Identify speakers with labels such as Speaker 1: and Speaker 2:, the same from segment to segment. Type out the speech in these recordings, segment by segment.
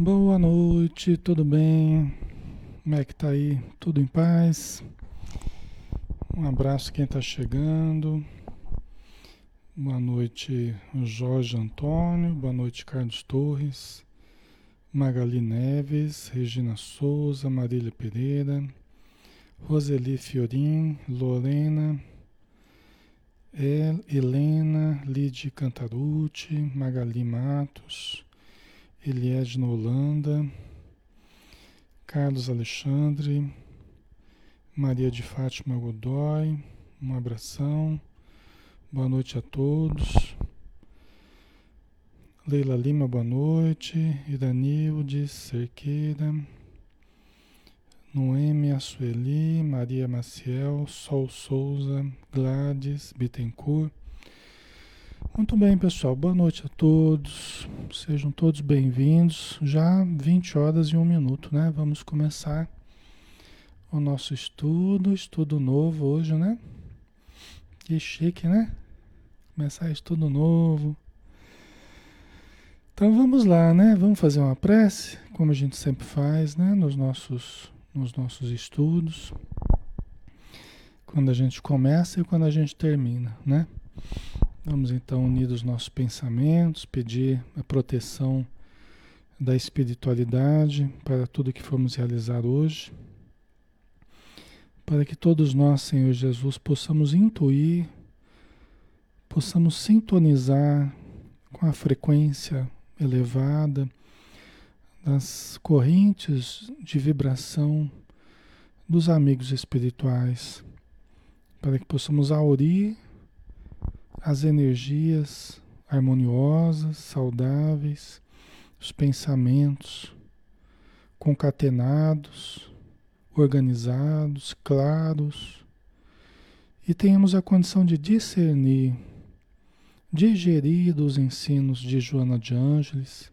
Speaker 1: Boa noite, tudo bem? Como é que tá aí? Tudo em paz? Um abraço quem está chegando. Boa noite, Jorge Antônio. Boa noite, Carlos Torres. Magali Neves, Regina Souza, Marília Pereira, Roseli Fiorim, Lorena, El, Helena, Lide Cantarucci, Magali Matos, Eliedna Holanda, Carlos Alexandre, Maria de Fátima Godoy, um abração, boa noite a todos. Leila Lima, boa noite. Iranilde Cerqueira, Noemi Assueli, Maria Maciel, Sol Souza, Gladys Bittencourt. Muito bem, pessoal. Boa noite a todos. Sejam todos bem-vindos. Já 20 horas e um minuto, né? Vamos começar o nosso estudo, estudo novo hoje, né? Que chique, né? Começar estudo novo. Então vamos lá, né? Vamos fazer uma prece, como a gente sempre faz, né? Nos nossos, nos nossos estudos. Quando a gente começa e quando a gente termina, né? Vamos então unir os nossos pensamentos, pedir a proteção da espiritualidade para tudo que formos realizar hoje, para que todos nós, Senhor Jesus, possamos intuir, possamos sintonizar com a frequência elevada das correntes de vibração dos amigos espirituais, para que possamos aurir as energias harmoniosas, saudáveis, os pensamentos concatenados, organizados, claros, e tenhamos a condição de discernir, digerir os ensinos de Joana de Ângeles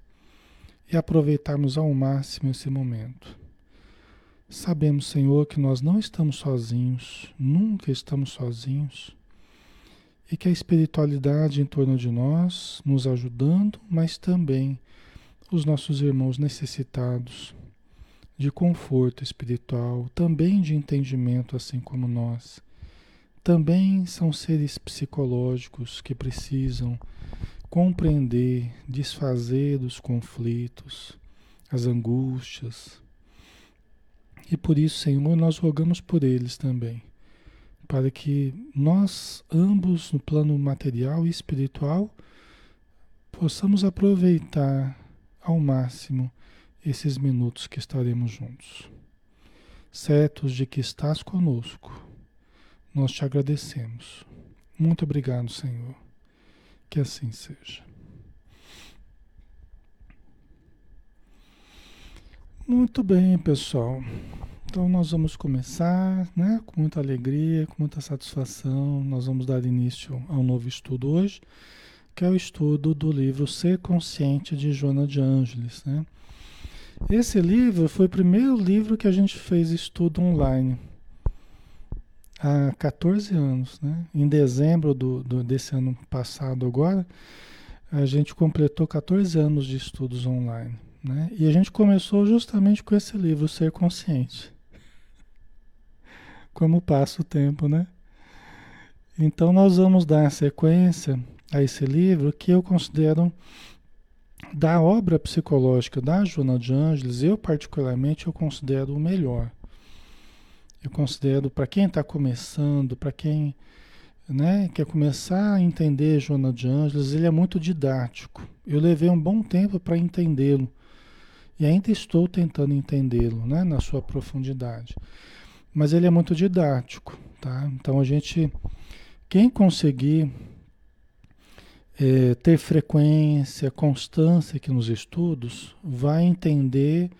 Speaker 1: e aproveitarmos ao máximo esse momento. Sabemos, Senhor, que nós não estamos sozinhos, nunca estamos sozinhos e que a espiritualidade em torno de nós, nos ajudando, mas também os nossos irmãos necessitados de conforto espiritual, também de entendimento, assim como nós, também são seres psicológicos que precisam compreender, desfazer dos conflitos, as angústias. E por isso, Senhor, nós rogamos por eles também para que nós, ambos, no plano material e espiritual, possamos aproveitar ao máximo esses minutos que estaremos juntos. Certos de que estás conosco, nós te agradecemos. Muito obrigado, Senhor. Que assim seja. Muito bem, pessoal. Então nós vamos começar, né, com muita alegria, com muita satisfação. Nós vamos dar início a um novo estudo hoje, que é o estudo do livro Ser Consciente de Joana de Ângeles, né? Esse livro foi o primeiro livro que a gente fez estudo online há 14 anos, né? Em dezembro do, do, desse ano passado agora, a gente completou 14 anos de estudos online, né? E a gente começou justamente com esse livro, Ser Consciente como passa o tempo, né? Então nós vamos dar sequência a esse livro que eu considero da obra psicológica da Joana de Ângeles, eu particularmente eu considero o melhor. Eu considero para quem está começando, para quem né, quer começar a entender Joana de Ângeles, ele é muito didático. Eu levei um bom tempo para entendê-lo e ainda estou tentando entendê-lo, né, na sua profundidade mas ele é muito didático, tá? Então a gente, quem conseguir é, ter frequência, constância aqui nos estudos, vai entender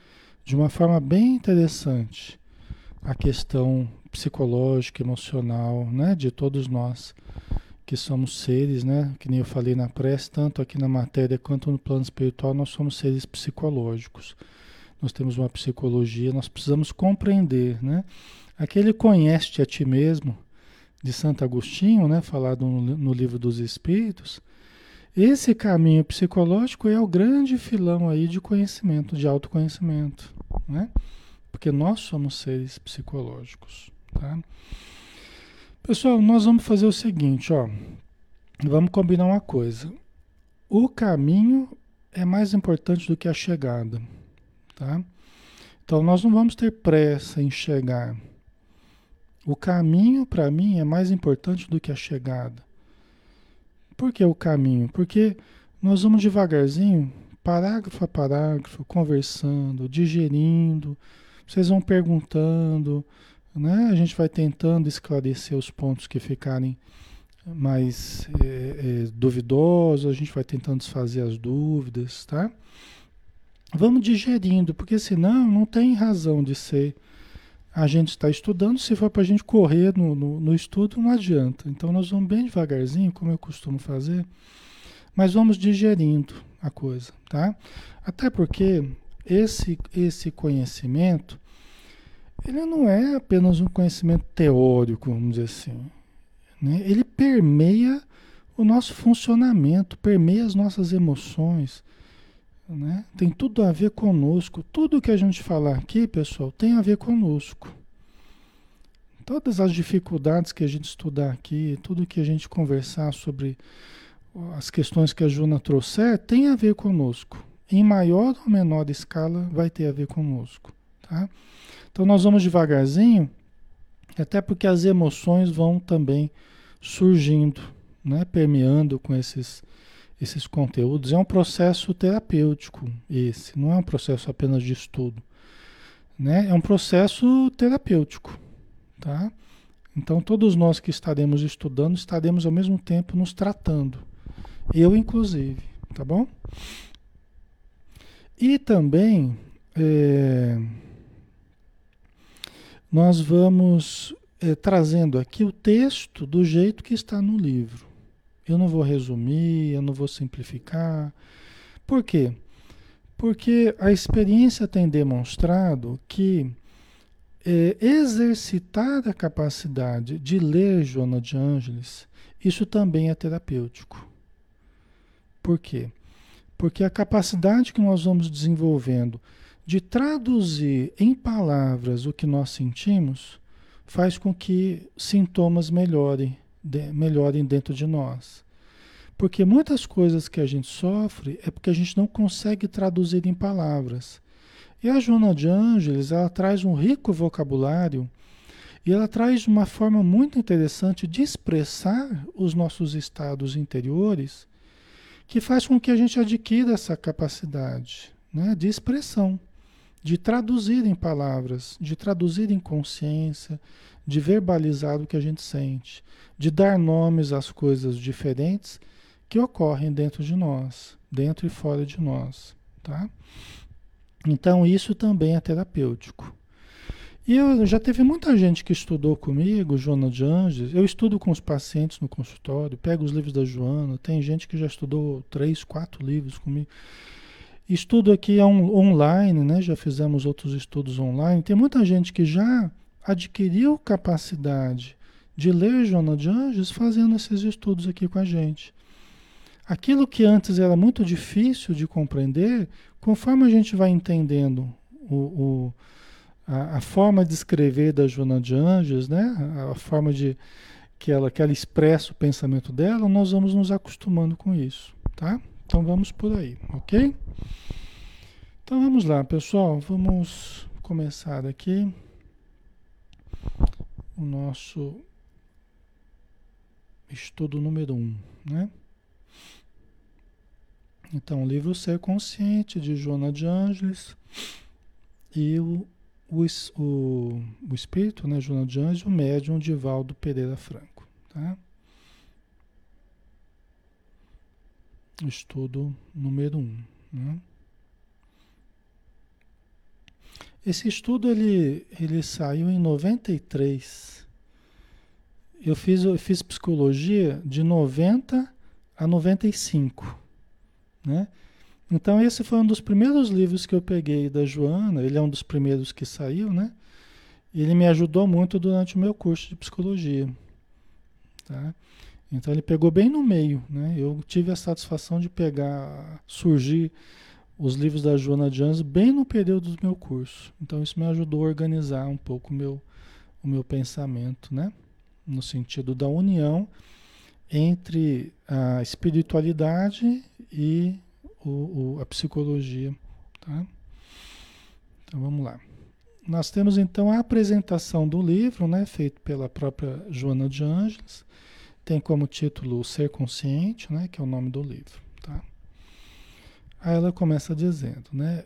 Speaker 1: de uma forma bem interessante a questão psicológica, emocional, né, de todos nós que somos seres, né, que nem eu falei na prece, tanto aqui na matéria quanto no plano espiritual, nós somos seres psicológicos. Nós temos uma psicologia, nós precisamos compreender, né? Aquele conhece a ti mesmo, de Santo Agostinho, né, falado no, no livro dos Espíritos, Esse caminho psicológico é o grande filão aí de conhecimento, de autoconhecimento, né? Porque nós somos seres psicológicos, tá? Pessoal, nós vamos fazer o seguinte, ó. Vamos combinar uma coisa. O caminho é mais importante do que a chegada, tá? Então nós não vamos ter pressa em chegar. O caminho, para mim, é mais importante do que a chegada. Por que o caminho? Porque nós vamos devagarzinho, parágrafo a parágrafo, conversando, digerindo, vocês vão perguntando, né? A gente vai tentando esclarecer os pontos que ficarem mais é, é, duvidosos, a gente vai tentando desfazer as dúvidas, tá? Vamos digerindo, porque senão não tem razão de ser. A gente está estudando, se for para a gente correr no, no, no, estudo, não adianta. Então nós vamos bem devagarzinho, como eu costumo fazer, mas vamos digerindo a coisa, tá? Até porque esse, esse conhecimento, ele não é apenas um conhecimento teórico, vamos dizer assim. Né? Ele permeia o nosso funcionamento, permeia as nossas emoções, né? Tem tudo a ver conosco. Tudo que a gente falar aqui, pessoal, tem a ver conosco. Todas as dificuldades que a gente estudar aqui, tudo que a gente conversar sobre as questões que a Juna trouxer, tem a ver conosco. Em maior ou menor escala, vai ter a ver conosco. Tá? Então, nós vamos devagarzinho, até porque as emoções vão também surgindo, né? permeando com esses esses conteúdos. É um processo terapêutico esse, não é um processo apenas de estudo. Né? É um processo terapêutico. Tá? Então, todos nós que estaremos estudando, estaremos ao mesmo tempo nos tratando. Eu, inclusive. Tá bom? E também, é, nós vamos é, trazendo aqui o texto do jeito que está no livro. Eu não vou resumir, eu não vou simplificar. Por quê? Porque a experiência tem demonstrado que é, exercitar a capacidade de ler Joana de Ângeles, isso também é terapêutico. Por quê? Porque a capacidade que nós vamos desenvolvendo de traduzir em palavras o que nós sentimos faz com que sintomas melhorem de, melhorem dentro de nós. Porque muitas coisas que a gente sofre é porque a gente não consegue traduzir em palavras. E a Joana de Ângeles, ela traz um rico vocabulário e ela traz uma forma muito interessante de expressar os nossos estados interiores, que faz com que a gente adquira essa capacidade né, de expressão, de traduzir em palavras, de traduzir em consciência, de verbalizar o que a gente sente, de dar nomes às coisas diferentes que ocorrem dentro de nós, dentro e fora de nós, tá? Então isso também é terapêutico. E eu já teve muita gente que estudou comigo, Joana de Anjos. Eu estudo com os pacientes no consultório, pego os livros da Joana. Tem gente que já estudou três, quatro livros comigo. Estudo aqui on, online, né? Já fizemos outros estudos online. Tem muita gente que já adquiriu capacidade de ler Joana de Anjos fazendo esses estudos aqui com a gente. Aquilo que antes era muito difícil de compreender, conforme a gente vai entendendo o, o a, a, forma de escrever da Joana de Anjos, né? a, forma de que ela, que ela expressa o pensamento dela, nós vamos nos acostumando com isso. Tá? Então vamos por aí, ok? Então vamos lá, pessoal. Vamos começar aqui o nosso estudo número um, né? Então, o livro Ser Consciente, de Joana de Ângeles, e o, o, o, o Espírito, né, Joana de Ângeles, o médium Divaldo Pereira Franco. Tá? Estudo número um. Né? Esse estudo ele, ele saiu em 93. Eu fiz, eu fiz psicologia de 90 a 95. Né? Então esse foi um dos primeiros livros que eu peguei da Joana, ele é um dos primeiros que saiu, né? Ele me ajudou muito durante o meu curso de psicologia. Tá? Então ele pegou bem no meio, né? Eu tive a satisfação de pegar, surgir os livros da Joana Jones bem no período do meu curso. Então isso me ajudou a organizar um pouco o meu, o meu pensamento, né? No sentido da união entre a espiritualidade e o, o, a psicologia, tá? Então vamos lá. Nós temos então a apresentação do livro, né, feito pela própria Joana de Ângeles. Tem como título Ser Consciente, né, que é o nome do livro, tá? Aí ela começa dizendo, né,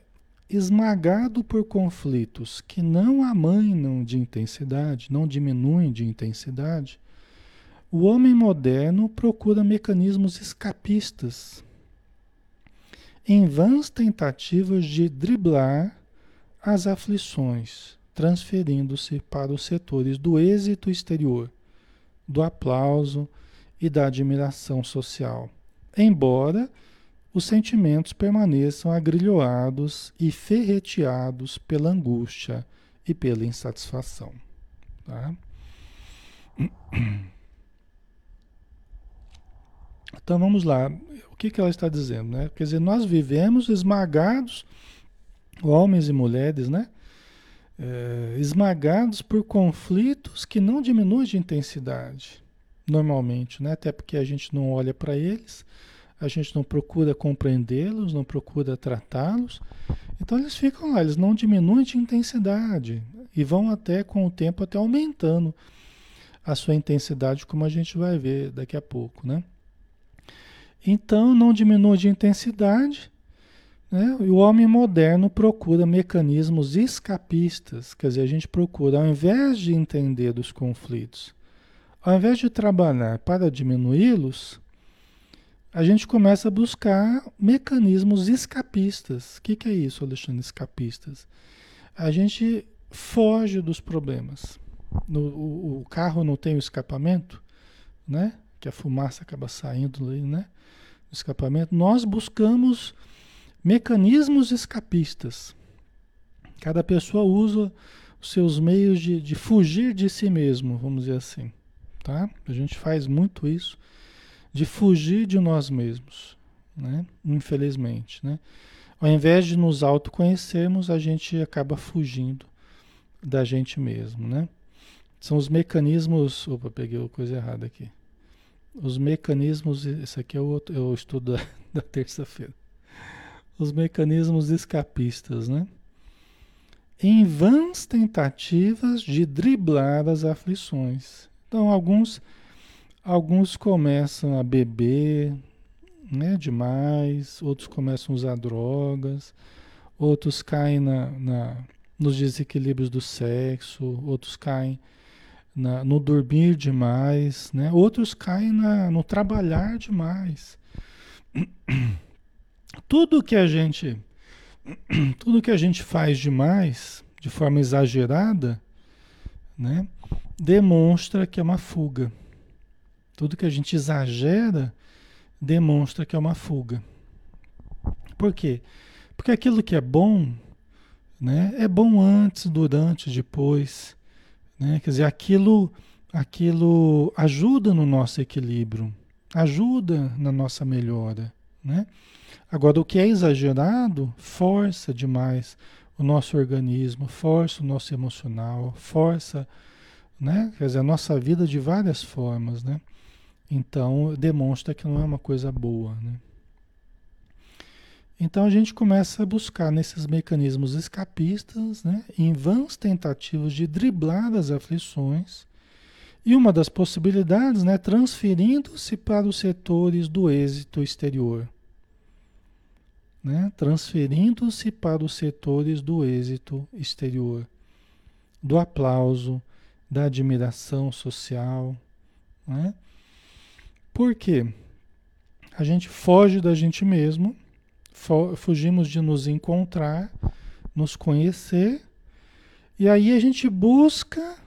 Speaker 1: esmagado por conflitos que não amainam de intensidade, não diminuem de intensidade, o homem moderno procura mecanismos escapistas. Em vãs tentativas de driblar as aflições, transferindo-se para os setores do êxito exterior, do aplauso e da admiração social, embora os sentimentos permaneçam agrilhoados e ferreteados pela angústia e pela insatisfação. Tá? Então vamos lá. O que, que ela está dizendo? Né? Quer dizer, nós vivemos esmagados homens e mulheres, né? É, esmagados por conflitos que não diminuem de intensidade, normalmente, né? Até porque a gente não olha para eles, a gente não procura compreendê-los, não procura tratá-los. Então eles ficam lá, eles não diminuem de intensidade e vão até com o tempo até aumentando a sua intensidade, como a gente vai ver daqui a pouco, né? Então não diminui de intensidade né? E o homem moderno procura mecanismos escapistas, quer dizer, a gente procura, ao invés de entender os conflitos, ao invés de trabalhar para diminuí-los, a gente começa a buscar mecanismos escapistas. O que, que é isso, Alexandre? Escapistas. A gente foge dos problemas. No, o, o, carro não tem o escapamento, né? Que a fumaça acaba saindo ali, né? O escapamento. Nós buscamos mecanismos escapistas. Cada pessoa usa os seus meios de, de fugir de si mesmo, vamos dizer assim. Tá? A gente faz muito isso, de fugir de nós mesmos, né? infelizmente. Né? Ao invés de nos autoconhecermos, a gente acaba fugindo da gente mesmo. Né? São os mecanismos. Opa, peguei coisa errada aqui. Os mecanismos. Esse aqui é o, outro, é o estudo da, da terça-feira os mecanismos escapistas, né? Em vãs tentativas de driblar as aflições. Então, alguns, alguns começam a beber né, demais, outros começam a usar drogas, outros caem na, na nos desequilíbrios do sexo, outros caem na, no dormir demais, né? outros caem na, no trabalhar demais. tudo que a gente tudo que a gente faz demais, de forma exagerada, né, demonstra que é uma fuga. Tudo que a gente exagera demonstra que é uma fuga. Por quê? Porque aquilo que é bom, né, é bom antes, durante, depois, né? Quer dizer, aquilo aquilo ajuda no nosso equilíbrio, ajuda na nossa melhora, né? Agora, o que é exagerado força demais o nosso organismo, força o nosso emocional, força, né? Quer dizer, a nossa vida de várias formas, né? Então, demonstra que não é uma coisa boa, né? Então a gente começa a buscar nesses mecanismos escapistas, né, em vãs tentativas de driblar as aflições, e uma das possibilidades, né, transferindo-se para os setores do êxito exterior né? transferindo-se para os setores do êxito exterior, do aplauso, da admiração social. Né? Por quê? A gente foge da gente mesmo, fugimos de nos encontrar, nos conhecer, e aí a gente busca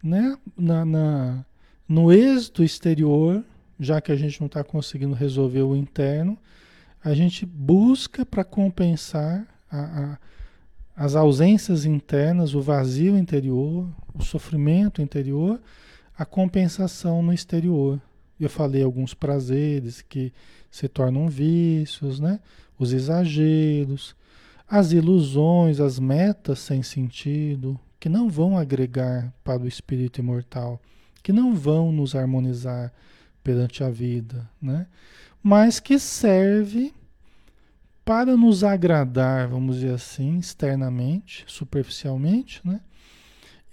Speaker 1: né, na, na no êxito exterior, já que a gente não está conseguindo resolver o interno, a gente busca para compensar a, a, as ausências internas, o vazio interior, o sofrimento interior, a compensação no exterior. Eu falei alguns prazeres que se tornam vícios, né? Os exageros, as ilusões, as metas sem sentido, que não vão agregar para o espírito imortal, que não vão nos harmonizar perante a vida, né? Mas que serve para nos agradar, vamos dizer assim, externamente, superficialmente, né?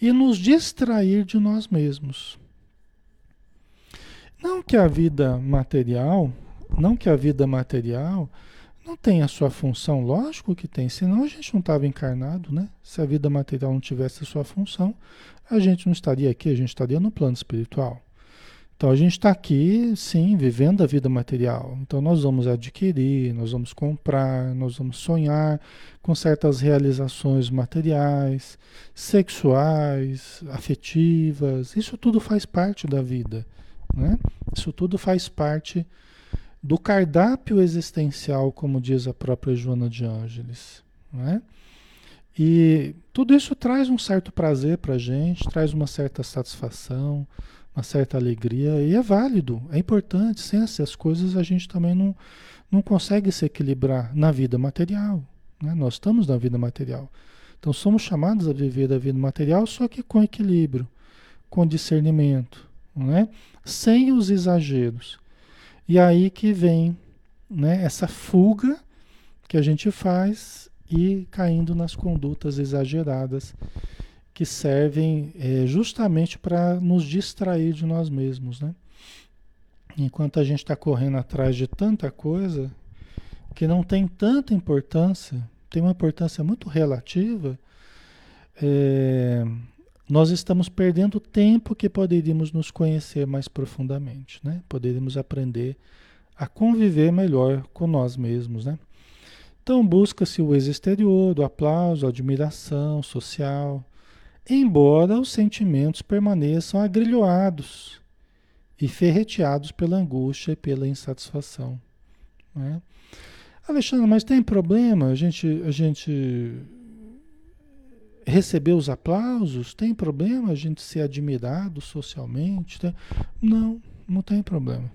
Speaker 1: E nos distrair de nós mesmos. Não que a vida material, não que a vida material não tenha a sua função, lógico que tem, senão a gente não estava encarnado, né? Se a vida material não tivesse a sua função, a gente não estaria aqui, a gente estaria no plano espiritual. Então a gente está aqui, sim, vivendo a vida material. Então nós vamos adquirir, nós vamos comprar, nós vamos sonhar com certas realizações materiais, sexuais, afetivas. Isso tudo faz parte da vida. Né? Isso tudo faz parte do cardápio existencial, como diz a própria Joana de Ângeles. Né? E tudo isso traz um certo prazer para a gente, traz uma certa satisfação uma certa alegria, e é válido, é importante. Sem essas coisas a gente também não, não consegue se equilibrar na vida material. Né? Nós estamos na vida material. Então somos chamados a viver a vida material, só que com equilíbrio, com discernimento, né? Sem os exageros. E aí que vem né, essa fuga que a gente faz e caindo nas condutas exageradas que servem é, justamente para nos distrair de nós mesmos, né? Enquanto a gente está correndo atrás de tanta coisa que não tem tanta importância, tem uma importância muito relativa, é, nós estamos perdendo tempo que poderíamos nos conhecer mais profundamente, né? Poderíamos aprender a conviver melhor com nós mesmos, né? Então busca-se o exterior, do aplauso, a admiração social, embora os sentimentos permaneçam agrilhoados e ferreteados pela angústia e pela insatisfação. Né? Alexandre, mas tem problema a gente, a gente receber os aplausos? Tem problema a gente ser admirado socialmente? Tem... Não, não tem problema.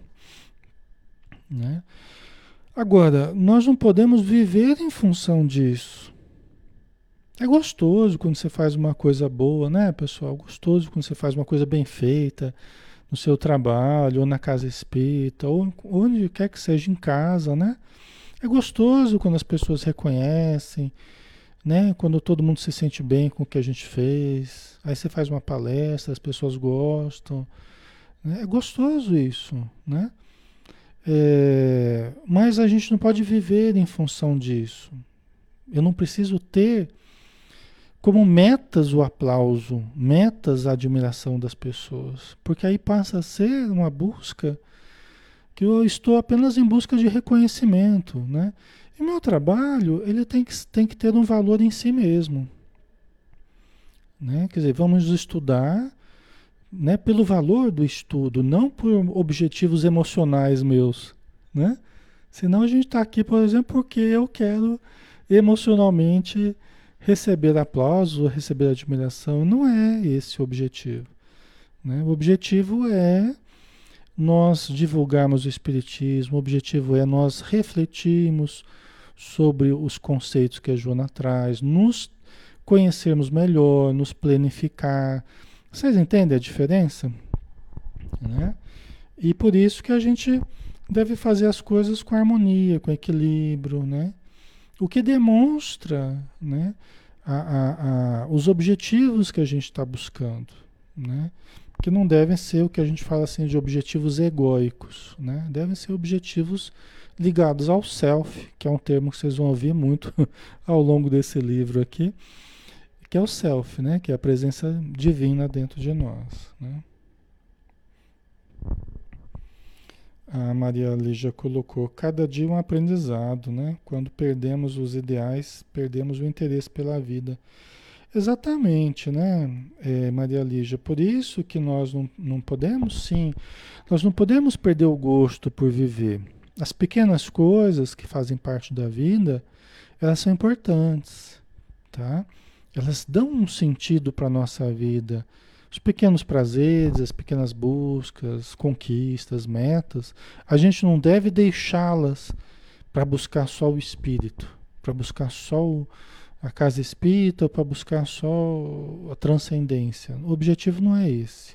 Speaker 1: Né? Agora, nós não podemos viver em função disso. É gostoso quando você faz uma coisa boa, né, pessoal? Gostoso quando você faz uma coisa bem feita no seu trabalho, ou na casa espírita, ou onde quer que seja em casa, né? É gostoso quando as pessoas reconhecem, né? Quando todo mundo se sente bem com o que a gente fez. Aí você faz uma palestra, as pessoas gostam. Né? É gostoso isso, né? É, mas a gente não pode viver em função disso. Eu não preciso ter como metas o aplauso, metas a admiração das pessoas, porque aí passa a ser uma busca que eu estou apenas em busca de reconhecimento, né? E meu trabalho, ele tem que, tem que ter um valor em si mesmo, né? Quer dizer, vamos estudar, né, pelo valor do estudo, não por objetivos emocionais meus, né? Senão a gente está aqui, por exemplo, porque eu quero emocionalmente receber aplauso, receber admiração, não é esse o objetivo. Né? O objetivo é nós divulgarmos o Espiritismo, o objetivo é nós refletirmos sobre os conceitos que a Joana traz, nos conhecermos melhor, nos planificar. Vocês entendem a diferença? Né? E por isso que a gente deve fazer as coisas com harmonia, com equilíbrio, né? O que demonstra né, a, a, a, os objetivos que a gente está buscando. Né? Que não devem ser o que a gente fala assim de objetivos egóicos. Né? Devem ser objetivos ligados ao self, que é um termo que vocês vão ouvir muito ao longo desse livro aqui, que é o self, né? que é a presença divina dentro de nós. Né? A Maria Lígia colocou, cada dia um aprendizado, né? Quando perdemos os ideais, perdemos o interesse pela vida. Exatamente, né, é, Maria Lígia? Por isso que nós não, não podemos, sim, nós não podemos perder o gosto por viver. As pequenas coisas que fazem parte da vida, elas são importantes, tá? Elas dão um sentido para a nossa vida, Os pequenos prazeres, as pequenas buscas, conquistas, metas, a gente não deve deixá-las para buscar só o espírito, para buscar só o, a casa espírita, para buscar só a transcendência. O objetivo não é esse.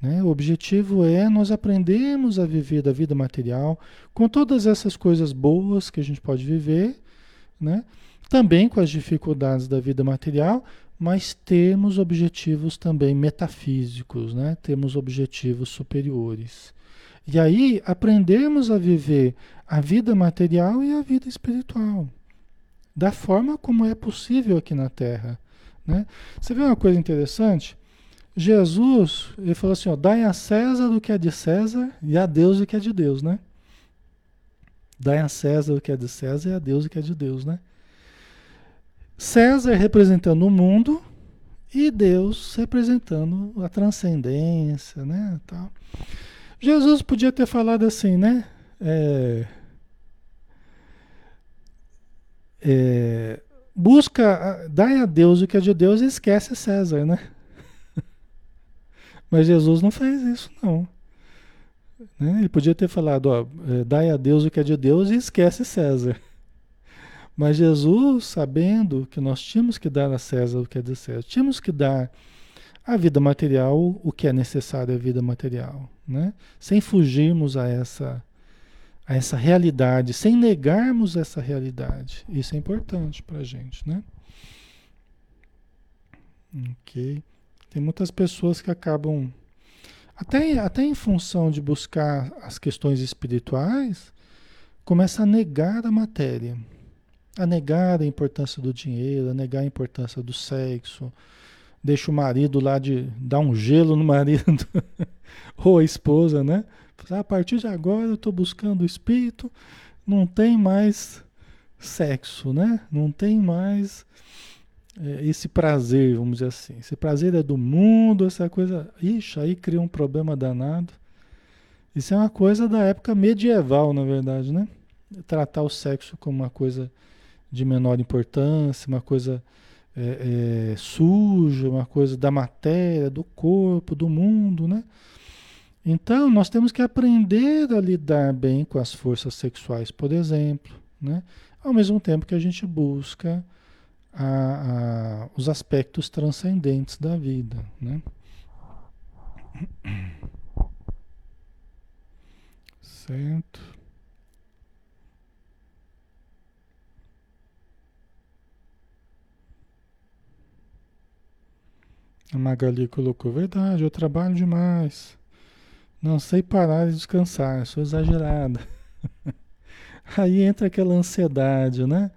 Speaker 1: Né? O objetivo é nós aprendermos a viver da vida material com todas essas coisas boas que a gente pode viver, né? também com as dificuldades da vida material, mas temos objetivos também metafísicos, né? temos objetivos superiores. E aí aprendemos a viver a vida material e a vida espiritual, da forma como é possível aqui na Terra. Né? Você vê uma coisa interessante? Jesus, ele falou assim, ó, dai a César o que é de César e a Deus o que é de Deus, né? Dai a César o que é de César e a Deus o que é de Deus, né? César representando o mundo e Deus representando a transcendência, né? Tal. Jesus podia ter falado assim, né? É, é, busca, dai a Deus o que é de Deus e esquece César, né? Mas Jesus não fez isso, não. Né? Ele podia ter falado, ó, é, dai a Deus o que é de Deus e esquece César. Mas Jesus, sabendo que nós tínhamos que dar a César o que é de César, tínhamos que dar a vida material o que é necessário à vida material, né? Sem fugirmos a essa a essa realidade, sem negarmos essa realidade. Isso é importante para a gente, né? Ok. Tem muitas pessoas que acabam, até, até em função de buscar as questões espirituais, começa a negar a matéria a negar a importância do dinheiro, a negar a importância do sexo, deixa o marido lá de dar um gelo no marido ou a esposa, né? A partir de agora eu estou buscando o espírito, não tem mais sexo, né? Não tem mais é, esse prazer, vamos dizer assim. Esse prazer é do mundo, essa coisa. Ixi, aí cria um problema danado. Isso é uma coisa da época medieval, na verdade, né? Tratar o sexo como uma coisa de menor importância, uma coisa é, é, suja, uma coisa da matéria, do corpo, do mundo, né? Então, nós temos que aprender a lidar bem com as forças sexuais, por exemplo, né? Ao mesmo tempo que a gente busca a, a, os aspectos transcendentes da vida, né? Certo. A Magali colocou, verdade, eu trabalho demais. Não sei parar de descansar, sou exagerada. Aí entra aquela ansiedade, né?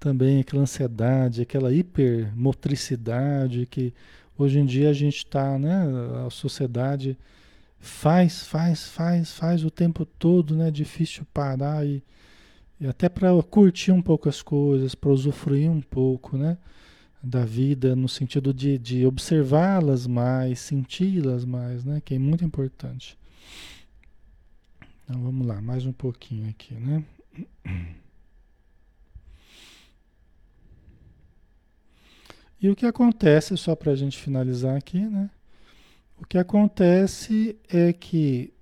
Speaker 1: Também aquela ansiedade, aquela hipermotricidade que hoje em dia a gente está, né? A sociedade faz, faz, faz, faz o tempo todo, né? Difícil parar e, e até para curtir um pouco as coisas, para usufruir um pouco, né? da vida no sentido de, de observá-las mais, senti-las mais, né? Que é muito importante. Então vamos lá, mais um pouquinho aqui, né? E o que acontece, só para a gente finalizar aqui, né? O que acontece é que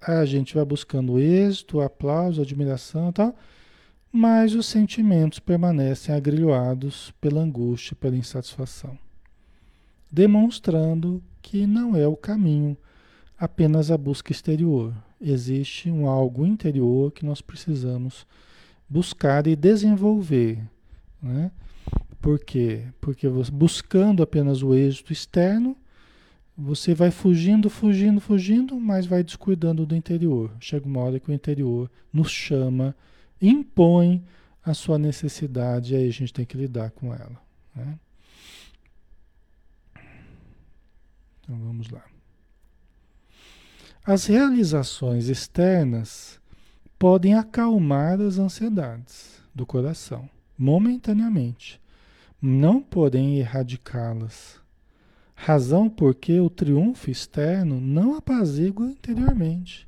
Speaker 1: a gente vai buscando êxito, aplauso, admiração e tal, mas os sentimentos permanecem agrilhoados pela angústia, pela insatisfação, demonstrando que não é o caminho apenas a busca exterior. Existe um algo interior que nós precisamos buscar e desenvolver. Né? Por quê? Porque buscando apenas o êxito externo, você vai fugindo, fugindo, fugindo, mas vai descuidando do interior. Chega uma hora que o interior nos chama impõe a sua necessidade e aí a gente tem que lidar com ela. Né? Então vamos lá. As realizações externas podem acalmar as ansiedades do coração, momentaneamente, não podem erradicá-las. Razão porque o triunfo externo não apazigua interiormente.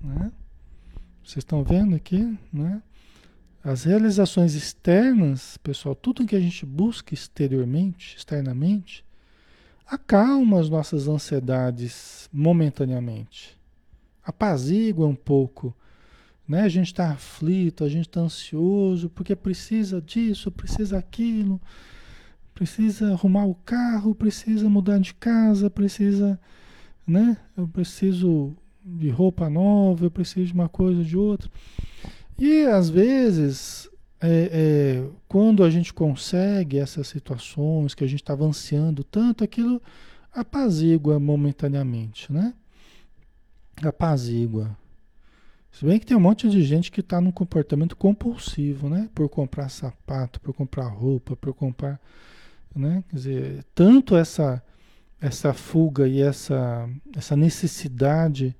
Speaker 1: Né? Vocês estão vendo aqui, né? As realizações externas, pessoal, tudo que a gente busca exteriormente, externamente, acalma as nossas ansiedades momentaneamente. Apazigua um pouco. Né? A gente está aflito, a gente está ansioso, porque precisa disso, precisa aquilo, precisa arrumar o carro, precisa mudar de casa, precisa, né? Eu preciso de roupa nova, eu preciso de uma coisa, de outra. E às vezes, é, é, quando a gente consegue essas situações que a gente estava ansiando tanto, aquilo apazigua momentaneamente, né? Apazigua. Se bem que tem um monte de gente que está num comportamento compulsivo, né? Por comprar sapato, por comprar roupa, por comprar, né? Quer dizer, tanto essa essa fuga e essa essa necessidade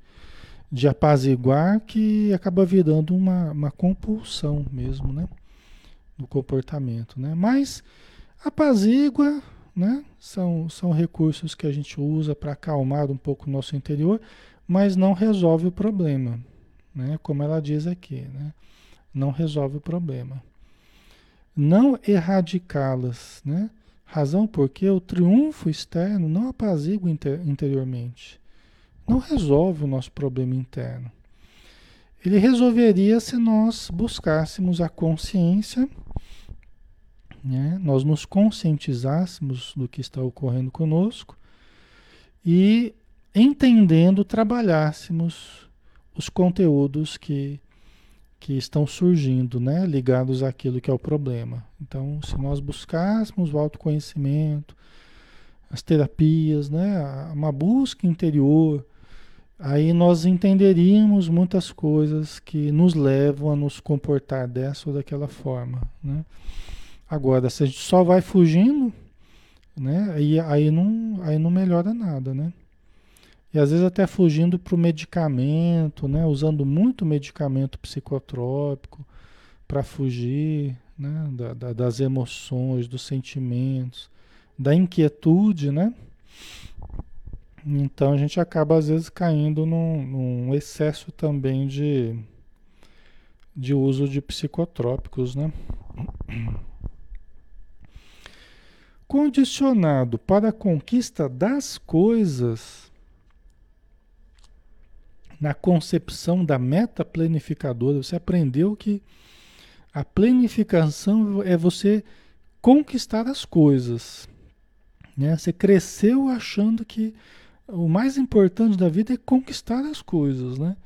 Speaker 1: de apaziguar que acaba virando uma, uma compulsão mesmo, né? Do comportamento, né? Mas apazigua, né? São, são recursos que a gente usa para acalmar um pouco o nosso interior, mas não resolve o problema, né? Como ela diz aqui, né? Não resolve o problema. Não erradicá-las, né? Razão porque o triunfo externo não apazigua inter interiormente não resolve o nosso problema interno. Ele resolveria se nós buscássemos a consciência, né? nós nos conscientizássemos do que está ocorrendo conosco e, entendendo, trabalhássemos os conteúdos que, que estão surgindo, né? ligados àquilo que é o problema. Então, se nós buscássemos o autoconhecimento, as terapias, né? uma busca interior, aí nós entenderíamos muitas coisas que nos levam a nos comportar dessa ou daquela forma, né? Agora, se a gente só vai fugindo, né? Aí, aí, não, aí não melhora nada, né? E às vezes até fugindo para o medicamento, né? Usando muito medicamento psicotrópico para fugir, né? Da, da, das emoções, dos sentimentos, da inquietude, né? Então a gente acaba às vezes caindo num, num excesso também de, de uso de psicotrópicos, né? Condicionado para a conquista das coisas, na concepção da meta planificadora, você aprendeu que a planificação é você conquistar as coisas. Né? Você cresceu achando que o mais importante da vida é conquistar as coisas, né?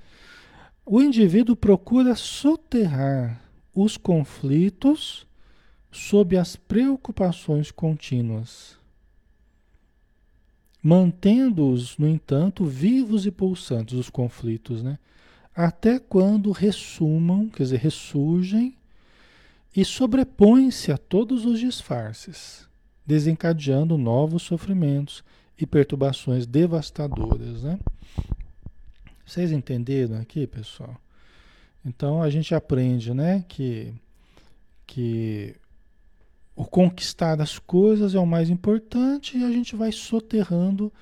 Speaker 1: O indivíduo procura soterrar os conflitos sob as preocupações contínuas, mantendo-os, no entanto, vivos e pulsantes os conflitos, né? Até quando ressumam, quer dizer, ressurgem e sobrepõem-se a todos os disfarces, desencadeando novos sofrimentos e perturbações devastadoras, né? Vocês entenderam aqui, pessoal? Então a gente aprende, né, que que o conquistar as coisas é o mais importante e a gente vai soterrando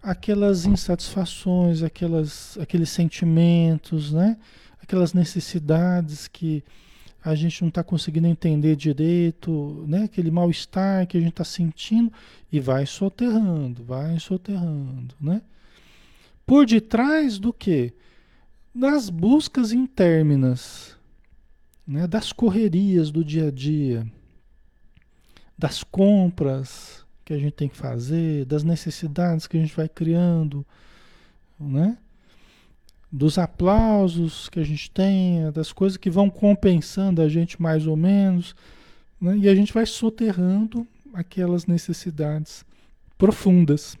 Speaker 1: aquelas insatisfações, aquelas, aqueles sentimentos, né? aquelas necessidades que a gente não está conseguindo entender direito, né? Aquele mal-estar que a gente está sentindo e vai soterrando, vai soterrando, né? Por detrás do que? Das buscas interminas, né? Das correrias do dia a dia, das compras que a gente tem que fazer, das necessidades que a gente vai criando, né? Dos aplausos que a gente tem, das coisas que vão compensando a gente mais ou menos, né? e a gente vai soterrando aquelas necessidades profundas,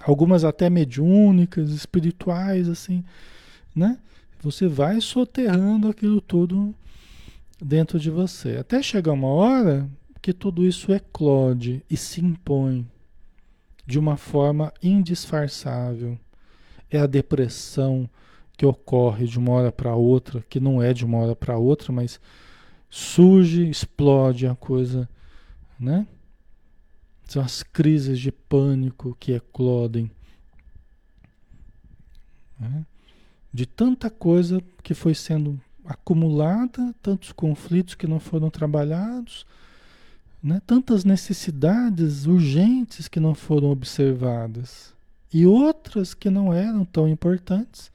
Speaker 1: algumas até mediúnicas, espirituais, assim, né? Você vai soterrando aquilo tudo dentro de você, até chegar uma hora que tudo isso eclode e se impõe de uma forma indisfarçável é a depressão que ocorre de uma hora para outra, que não é de uma hora para outra, mas surge, explode a coisa, né? São as crises de pânico que eclodem. Né? De tanta coisa que foi sendo acumulada, tantos conflitos que não foram trabalhados, né? tantas necessidades urgentes que não foram observadas e outras que não eram tão importantes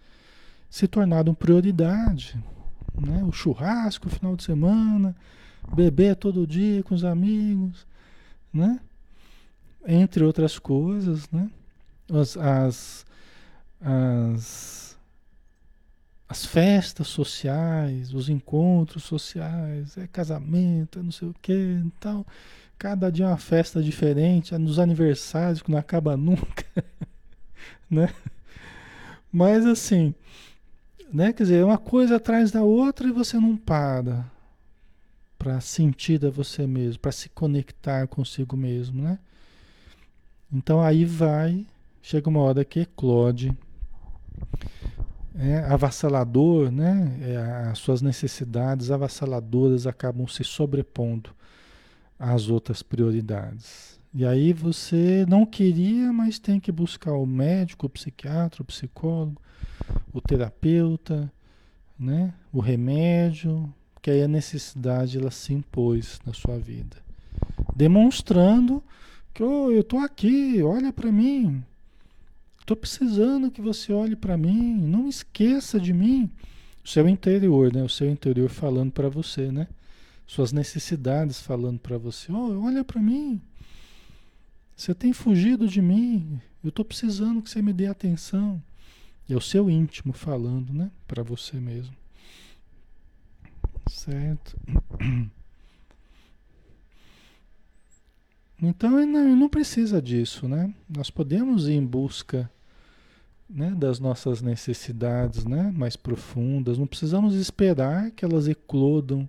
Speaker 1: se tornaram prioridade. Né? O churrasco, o final de semana, beber todo dia com os amigos, né? entre outras coisas, né? as, as, as, as festas sociais, os encontros sociais, é casamento, é não sei o que, então cada dia é uma festa diferente, é nos aniversários que não acaba nunca, né? Mas assim, né? Quer dizer, uma coisa atrás da outra e você não para para sentir a você mesmo, para se conectar consigo mesmo, né? Então aí vai, chega uma hora que eclode, é avassalador, né? É, as suas necessidades avassaladoras acabam se sobrepondo às outras prioridades. E aí você não queria, mas tem que buscar o médico, o psiquiatra, o psicólogo, o terapeuta, né? O remédio, que aí a necessidade ela se impôs na sua vida, demonstrando que oh, eu estou aqui, olha para mim. Estou precisando que você olhe para mim, não esqueça de mim. O seu interior, né? O seu interior falando para você, né? Suas necessidades falando para você. Oh, olha para mim. Você tem fugido de mim. Eu estou precisando que você me dê atenção. É o seu íntimo falando, né? Para você mesmo. Certo? Então ele não, não, precisa disso, né? Nós podemos ir em busca né, das nossas necessidades né, mais profundas, não precisamos esperar que elas eclodam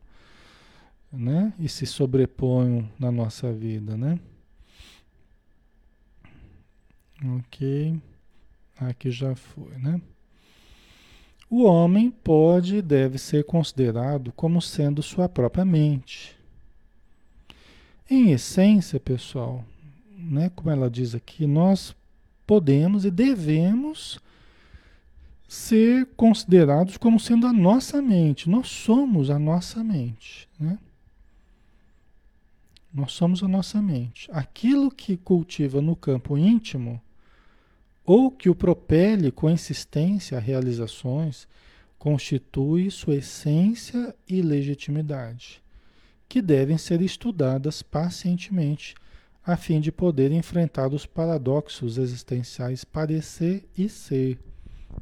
Speaker 1: né, e se sobreponham na nossa vida, né? Ok, aqui já foi, né? O homem pode e deve ser considerado como sendo sua própria mente em essência, pessoal, né, como ela diz aqui, nós podemos e devemos ser considerados como sendo a nossa mente. Nós somos a nossa mente, né? Nós somos a nossa mente. Aquilo que cultiva no campo íntimo ou que o propele com insistência a realizações constitui sua essência e legitimidade que devem ser estudadas pacientemente, a fim de poder enfrentar os paradoxos existenciais parecer e ser.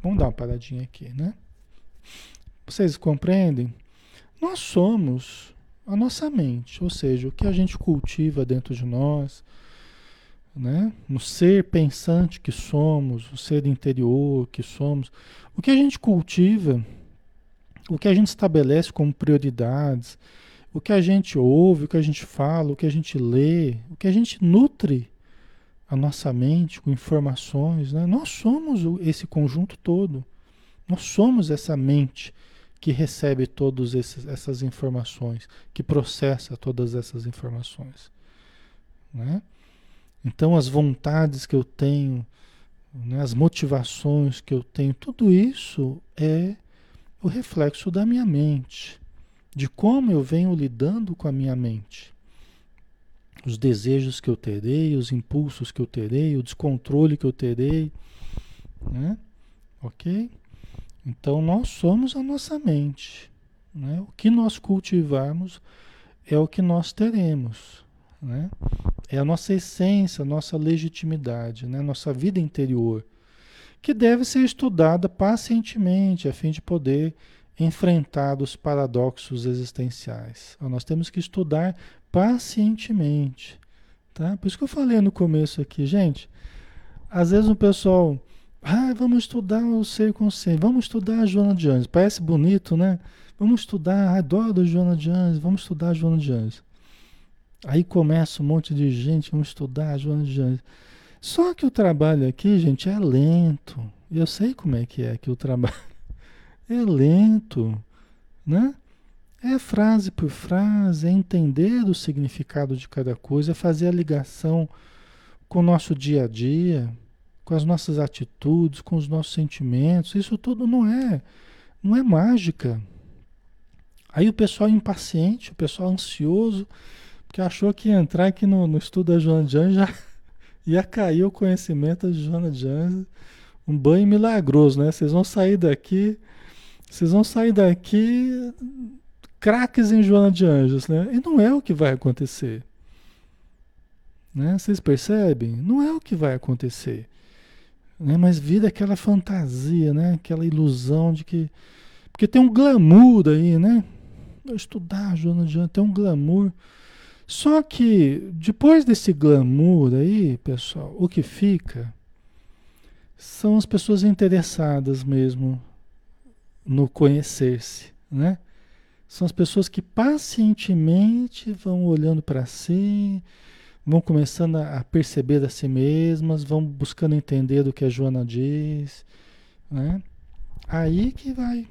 Speaker 1: Vamos dar uma paradinha aqui, né? Vocês compreendem? Nós somos a nossa mente, ou seja, o que a gente cultiva dentro de nós, né? No ser pensante que somos, o ser interior que somos, o que a gente cultiva, o que a gente estabelece como prioridades, o que a gente ouve, o que a gente fala, o que a gente lê, o que a gente nutre a nossa mente com informações, né? nós somos esse conjunto todo. Nós somos essa mente que recebe todas essas informações, que processa todas essas informações. Né? Então, as vontades que eu tenho, né, as motivações que eu tenho, tudo isso é o reflexo da minha mente de como eu venho lidando com a minha mente. Os desejos que eu terei, os impulsos que eu terei, o descontrole que eu terei, né? Ok? Então nós somos a nossa mente. Né? O que nós cultivarmos é o que nós teremos. Né? É a nossa essência, a nossa legitimidade, né? nossa vida interior, que deve ser estudada pacientemente a fim de poder enfrentar os paradoxos existenciais. Nós temos que estudar pacientemente. Tá? Por isso que eu falei no começo aqui, gente. Às vezes o pessoal, ah, vamos estudar o ser consciente, vamos estudar a Joana de Anjos. Parece bonito, né? Vamos estudar, adoro a Joana de Anjos, vamos estudar a Joana de Anjos. Aí começa um monte de gente, vamos estudar a Joana de Anjos. Só que o trabalho aqui, gente, é lento. Eu sei como é que é que o trabalho é lento, né? É frase por frase, é entender o significado de cada coisa, é fazer a ligação com o nosso dia a dia, com as nossas atitudes, com os nossos sentimentos. Isso tudo não é, não é mágica. Aí o pessoal impaciente, o pessoal ansioso, Porque achou que entrar aqui no, no estudo da Joana de Anjos já ia cair o conhecimento de Joana de Anjos. Um banho milagroso, né? Vocês vão sair daqui, vocês vão sair daqui craques em Joana de Anjos, né? E não é o que vai acontecer. Né? Vocês percebem? Não é o que vai acontecer. Né? Mas vira aquela fantasia, né? Aquela ilusão de que... Porque tem um glamour aí, né? Estudar Joana de Anjos tem um glamour... Só que depois desse glamour aí, pessoal, o que fica são as pessoas interessadas mesmo no conhecer-se, né? São as pessoas que pacientemente vão olhando para si, vão começando a perceber a si mesmas, vão buscando entender o que a Joana diz, né? Aí que vai,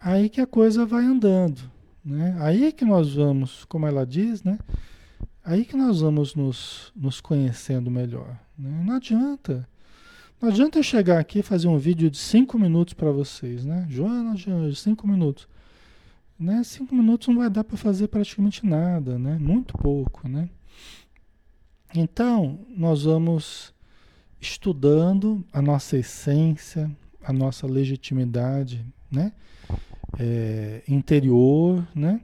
Speaker 1: aí que a coisa vai andando, né? Aí que nós vamos, como ela diz, né? Aí que nós vamos nos, nos conhecendo melhor. Né? Não adianta. Não adianta eu chegar aqui e fazer um vídeo de cinco minutos para vocês, né? Joana, Joana, cinco minutos. Né? Cinco minutos não vai dar para fazer praticamente nada, né? Muito pouco, né? Então, nós vamos estudando a nossa essência, a nossa legitimidade, né? É, interior, né?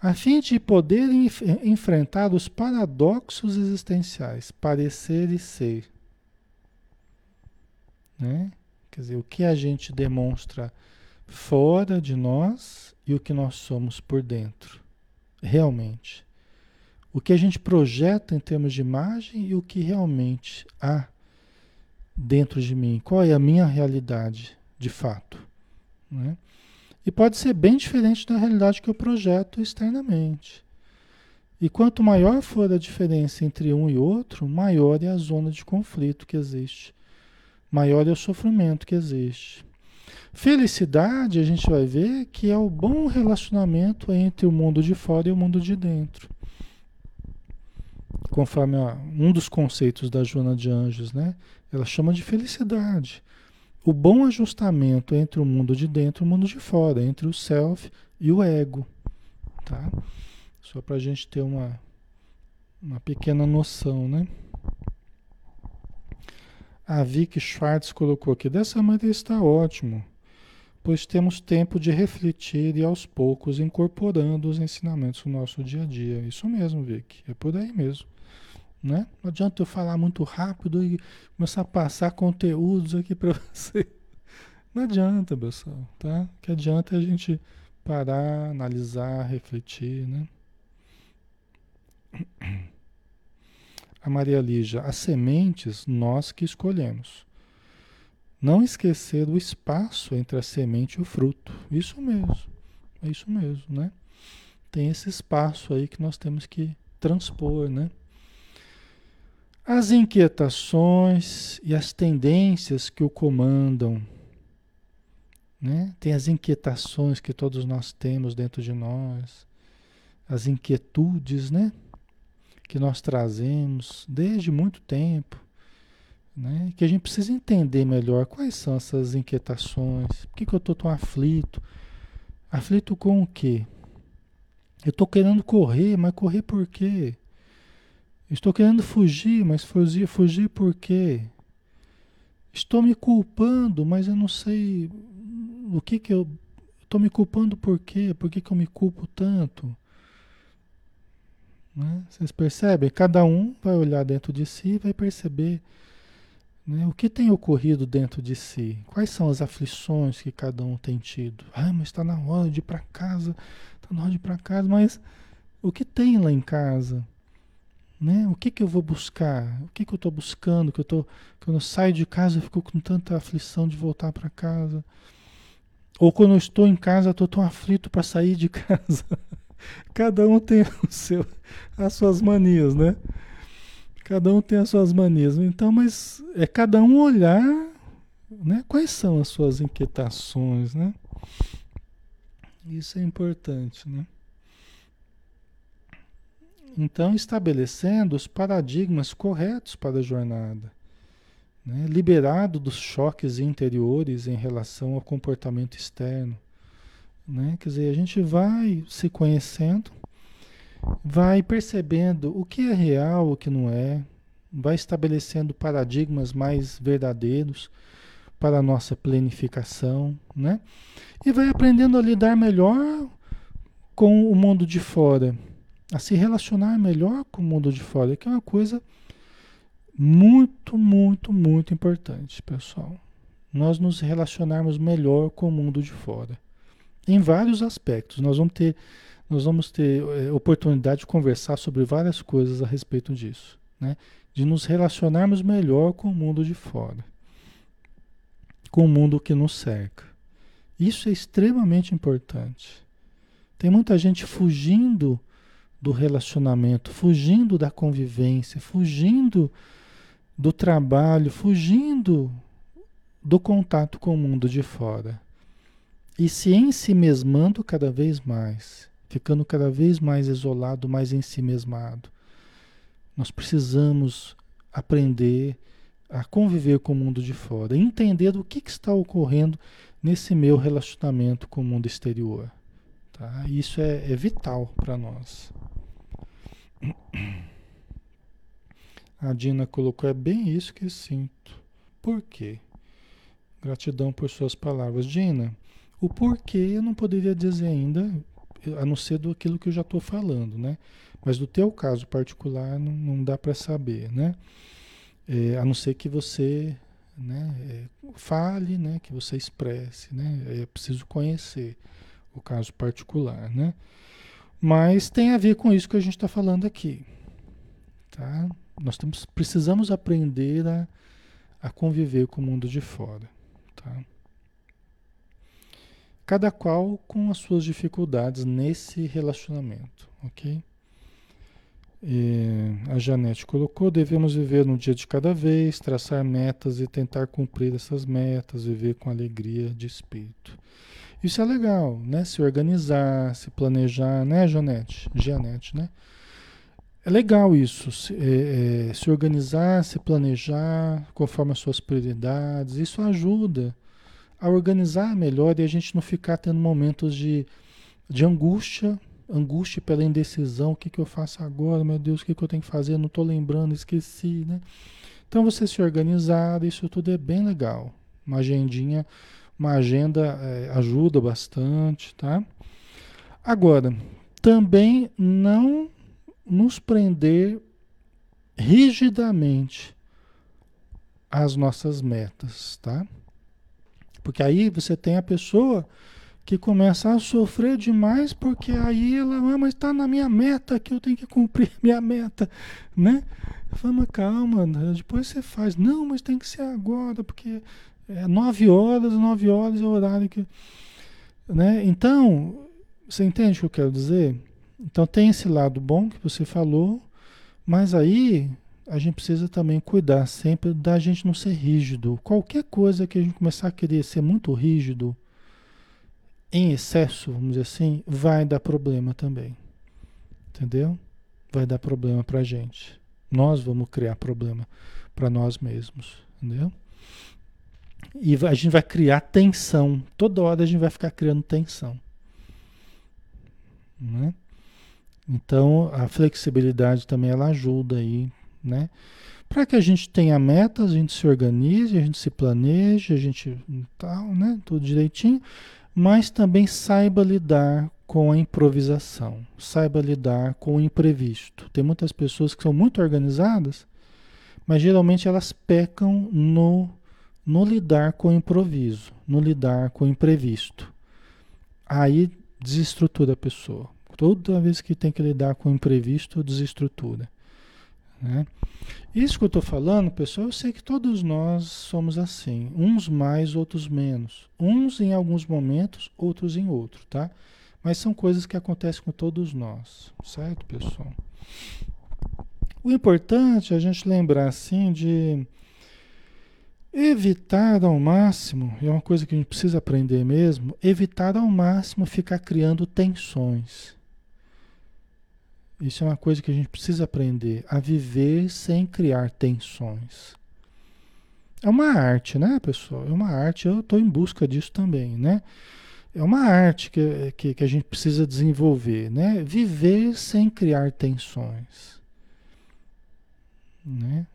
Speaker 1: a fim de poder enf enfrentar os paradoxos existenciais, parecer e ser. Né? Quer dizer, o que a gente demonstra fora de nós e o que nós somos por dentro, realmente. O que a gente projeta em termos de imagem e o que realmente há dentro de mim. Qual é a minha realidade, de fato. Né? E pode ser bem diferente da realidade que eu projeto externamente. E quanto maior for a diferença entre um e outro, maior é a zona de conflito que existe. Maior é o sofrimento que existe. Felicidade, a gente vai ver que é o bom relacionamento entre o mundo de fora e o mundo de dentro. Conforme um dos conceitos da Joana de Anjos, né? Ela chama de felicidade o bom ajustamento entre o mundo de dentro e o mundo de fora, entre o self e o ego. Tá? Só para a gente ter uma, uma pequena noção, né? A Vicky Schwartz colocou aqui, dessa maneira está ótimo, pois temos tempo de refletir e aos poucos incorporando os ensinamentos no nosso dia a dia. Isso mesmo, Vicky, é por aí mesmo. Né? Não adianta eu falar muito rápido e começar a passar conteúdos aqui para você. Não adianta, pessoal, tá? O que adianta é a gente parar, analisar, refletir, né? A Maria Lígia, as sementes nós que escolhemos. Não esquecer o espaço entre a semente e o fruto. Isso mesmo. É isso mesmo, né? Tem esse espaço aí que nós temos que transpor, né? As inquietações e as tendências que o comandam. Né? Tem as inquietações que todos nós temos dentro de nós, as inquietudes né? que nós trazemos desde muito tempo. Né? Que a gente precisa entender melhor quais são essas inquietações. Por que, que eu estou tão aflito? Aflito com o quê? Eu estou querendo correr, mas correr por quê? Estou querendo fugir, mas fugir, fugir por quê? Estou me culpando, mas eu não sei o que que eu estou me culpando por quê? Por que, que eu me culpo tanto? Né? Vocês percebem? Cada um vai olhar dentro de si e vai perceber né? o que tem ocorrido dentro de si. Quais são as aflições que cada um tem tido? Ah, mas está na hora de ir para casa, está na hora de ir para casa, mas o que tem lá em casa? Né? O que, que eu vou buscar? O que, que eu estou buscando? Que eu tô, quando eu saio de casa, eu fico com tanta aflição de voltar para casa. Ou quando eu estou em casa, estou tão aflito para sair de casa. Cada um tem o seu, as suas manias, né? Cada um tem as suas manias. Então, mas é cada um olhar, né? Quais são as suas inquietações, né? Isso é importante, né? Então, estabelecendo os paradigmas corretos para a jornada, né? liberado dos choques interiores em relação ao comportamento externo. Né? Quer dizer, a gente vai se conhecendo vai percebendo o que é real, o que não é, vai estabelecendo paradigmas mais verdadeiros para a nossa planificação, né? E vai aprendendo a lidar melhor com o mundo de fora, a se relacionar melhor com o mundo de fora, que é uma coisa muito, muito, muito importante, pessoal. Nós nos relacionarmos melhor com o mundo de fora. Em vários aspectos. Nós vamos ter, nós vamos ter é, oportunidade de conversar sobre várias coisas a respeito disso. Né? De nos relacionarmos melhor com o mundo de fora. Com o mundo que nos cerca. Isso é extremamente importante. Tem muita gente fugindo do relacionamento, fugindo da convivência, fugindo do trabalho, fugindo do contato com o mundo de fora e se ensimesmando cada vez mais, ficando cada vez mais isolado, mais ensimesmado. Nós precisamos aprender a conviver com o mundo de fora, entender o que, que está ocorrendo nesse meu relacionamento com o mundo exterior. Tá? Isso é, é vital para nós. A Dina colocou, é bem isso que sinto. Por quê? Gratidão por suas palavras. Dina, o porquê eu não poderia dizer ainda, a não ser do aquilo que eu já estou falando, né? Mas do teu caso particular não, não dá para saber, né? É, a não ser que você né, é, fale, né? Que você expresse, né? É preciso conhecer o caso particular, né? Mas tem a ver com isso que a gente está falando aqui, tá? Nós temos, precisamos aprender a, a conviver com o mundo de fora. Tá? Cada qual com as suas dificuldades nesse relacionamento, ok? E a Janete colocou: devemos viver no dia de cada vez, traçar metas e tentar cumprir essas metas, viver com alegria de espírito. Isso é legal, né? Se organizar, se planejar, né, Janete? Janete, né? É legal isso, se, é, é, se, organizar, se planejar conforme as suas prioridades, isso ajuda a organizar melhor e a gente não ficar tendo momentos de, de angústia, angústia pela indecisão, o que, que eu faço agora, meu Deus, o que, que eu tenho que fazer, não estou lembrando, esqueci, né? Então você se organizar, isso tudo é bem legal. Uma agendinha, uma agenda é, ajuda bastante, tá? Agora, também não nos prender rigidamente às nossas metas, tá? Porque aí você tem a pessoa que começa a sofrer demais porque aí ela, ah, mas está na minha meta que eu tenho que cumprir minha meta, né? Fala, calma, depois você faz. Não, mas tem que ser agora, porque é nove horas, nove horas é o horário que. Né? Então, você entende o que eu quero dizer? Então tem esse lado bom que você falou, mas aí a gente precisa também cuidar sempre da gente não ser rígido. Qualquer coisa que a gente começar a querer ser muito rígido, em excesso, vamos dizer assim, vai dar problema também. Entendeu? Vai dar problema pra gente. Nós vamos criar problema para nós mesmos, entendeu? E a gente vai criar tensão. Toda hora a gente vai ficar criando tensão. Né? Então, a flexibilidade também ela ajuda aí, né? Para que a gente tenha metas, a gente se organize, a gente se planeje, a gente tal, né? Tudo direitinho, mas também saiba lidar com a improvisação, saiba lidar com o imprevisto. Tem muitas pessoas que são muito organizadas, mas geralmente elas pecam no, no lidar com o improviso, no lidar com o imprevisto. Aí desestrutura a pessoa. Toda vez que tem que lidar com o imprevisto, desestrutura. Né? Isso que eu estou falando, pessoal, eu sei que todos nós somos assim. Uns mais, outros menos. Uns em alguns momentos, outros em outros, tá? Mas são coisas que acontecem com todos nós, certo, pessoal? O importante é a gente lembrar, assim, de evitar ao máximo, é uma coisa que a gente precisa aprender mesmo, evitar ao máximo ficar criando tensões. Isso é uma coisa que a gente precisa aprender a viver sem criar tensões. É uma arte, né, pessoal? É uma arte. Eu estou em busca disso também, né? é uma arte que, que, que, a gente precisa desenvolver, né? Viver sem criar tensões. Né?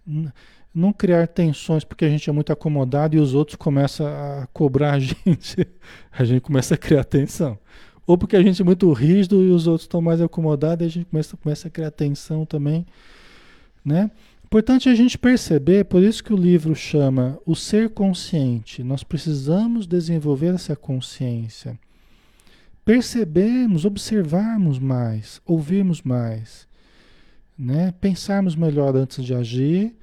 Speaker 1: Não criar tensões porque a gente é muito acomodado e os outros começam a cobrar a gente. A gente começa a criar tensão. Ou porque a gente é muito rígido e os outros estão mais acomodados e a gente começa, começa a criar tensão também. Né? Importante a gente perceber, por isso que o livro chama o ser consciente. Nós precisamos desenvolver essa consciência. Percebermos, observarmos mais, ouvirmos mais, né? pensarmos melhor antes de agir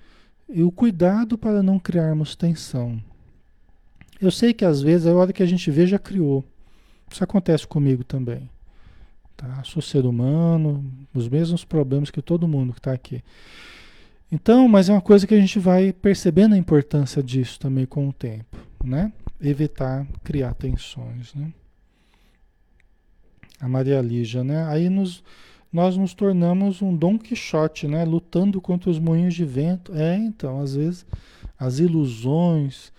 Speaker 1: e o cuidado para não criarmos tensão. Eu sei que às vezes a hora que a gente vê já criou. Isso acontece comigo também. Tá? Sou ser humano, os mesmos problemas que todo mundo que está aqui. Então, mas é uma coisa que a gente vai percebendo a importância disso também com o tempo, né? Evitar criar tensões, né? A Maria Lígia, né? Aí nos, nós nos tornamos um Dom Quixote, né? Lutando contra os moinhos de vento. É, então, às vezes, as ilusões,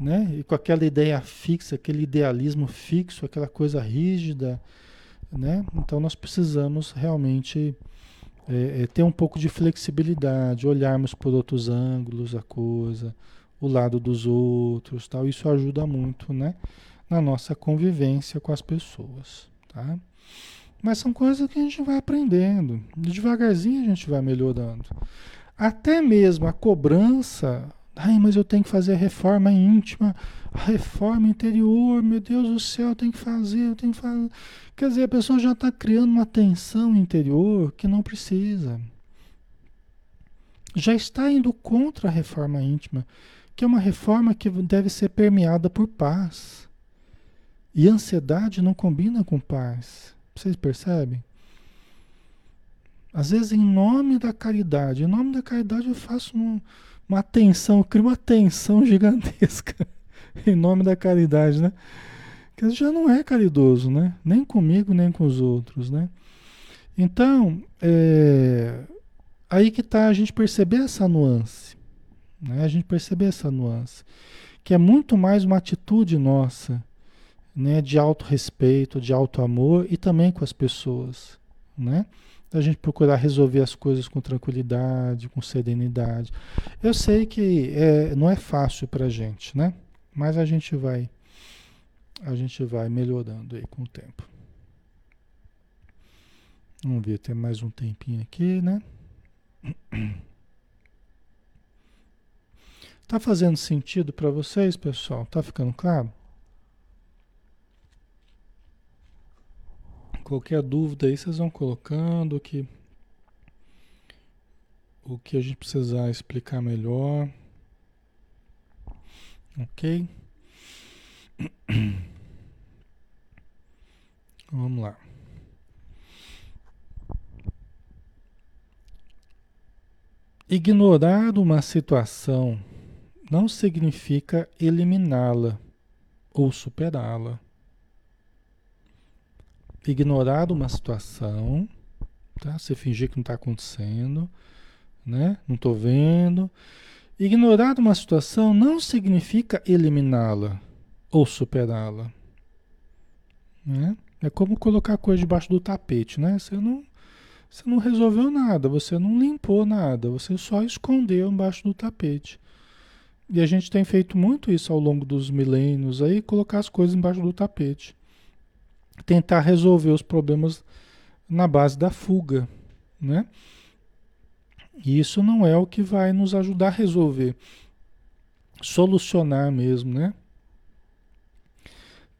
Speaker 1: né? E com aquela ideia fixa, aquele idealismo fixo, aquela coisa rígida, né? Então, nós precisamos realmente é, é, ter um pouco de flexibilidade, olharmos por outros ângulos a coisa, o lado dos outros, tal. Isso ajuda muito, né? Na nossa convivência com as pessoas, tá? Mas são coisas que a gente vai aprendendo. Devagarzinho a gente vai melhorando. Até mesmo a cobrança. Ai, mas eu tenho que fazer a reforma íntima, a reforma interior, meu Deus do céu, eu tenho que fazer, eu tenho que fazer. Quer dizer, a pessoa já está criando uma tensão interior que não precisa. Já está indo contra a reforma íntima, que é uma reforma que deve ser permeada por paz. E ansiedade não combina com paz. Vocês percebem? Às vezes, em nome da caridade, em nome da caridade, eu faço uma, uma tensão, eu crio uma tensão gigantesca. em nome da caridade, né? que já não é caridoso, né? Nem comigo, nem com os outros, né? Então, é, aí que está a gente perceber essa nuance, né? A gente perceber essa nuance, que é muito mais uma atitude nossa, né? De auto-respeito, de auto-amor e também com as pessoas, né? A gente procurar resolver as coisas com tranquilidade, com serenidade. Eu sei que é, não é fácil para gente, né? Mas a gente vai a gente vai melhorando aí com o tempo. Vamos ver, tem mais um tempinho aqui, né? Tá fazendo sentido para vocês, pessoal? Tá ficando claro? Qualquer dúvida aí vocês vão colocando que o que a gente precisar explicar melhor. OK? Vamos lá. Ignorar uma situação não significa eliminá-la ou superá-la. Ignorar uma situação, tá? Você fingir que não está acontecendo, né? Não estou vendo. Ignorar uma situação não significa eliminá-la ou superá-la, né? É como colocar coisa debaixo do tapete, né? Você não, você não resolveu nada, você não limpou nada, você só escondeu embaixo do tapete. E a gente tem feito muito isso ao longo dos milênios aí, colocar as coisas embaixo do tapete. Tentar resolver os problemas na base da fuga, né? E isso não é o que vai nos ajudar a resolver, solucionar mesmo, né?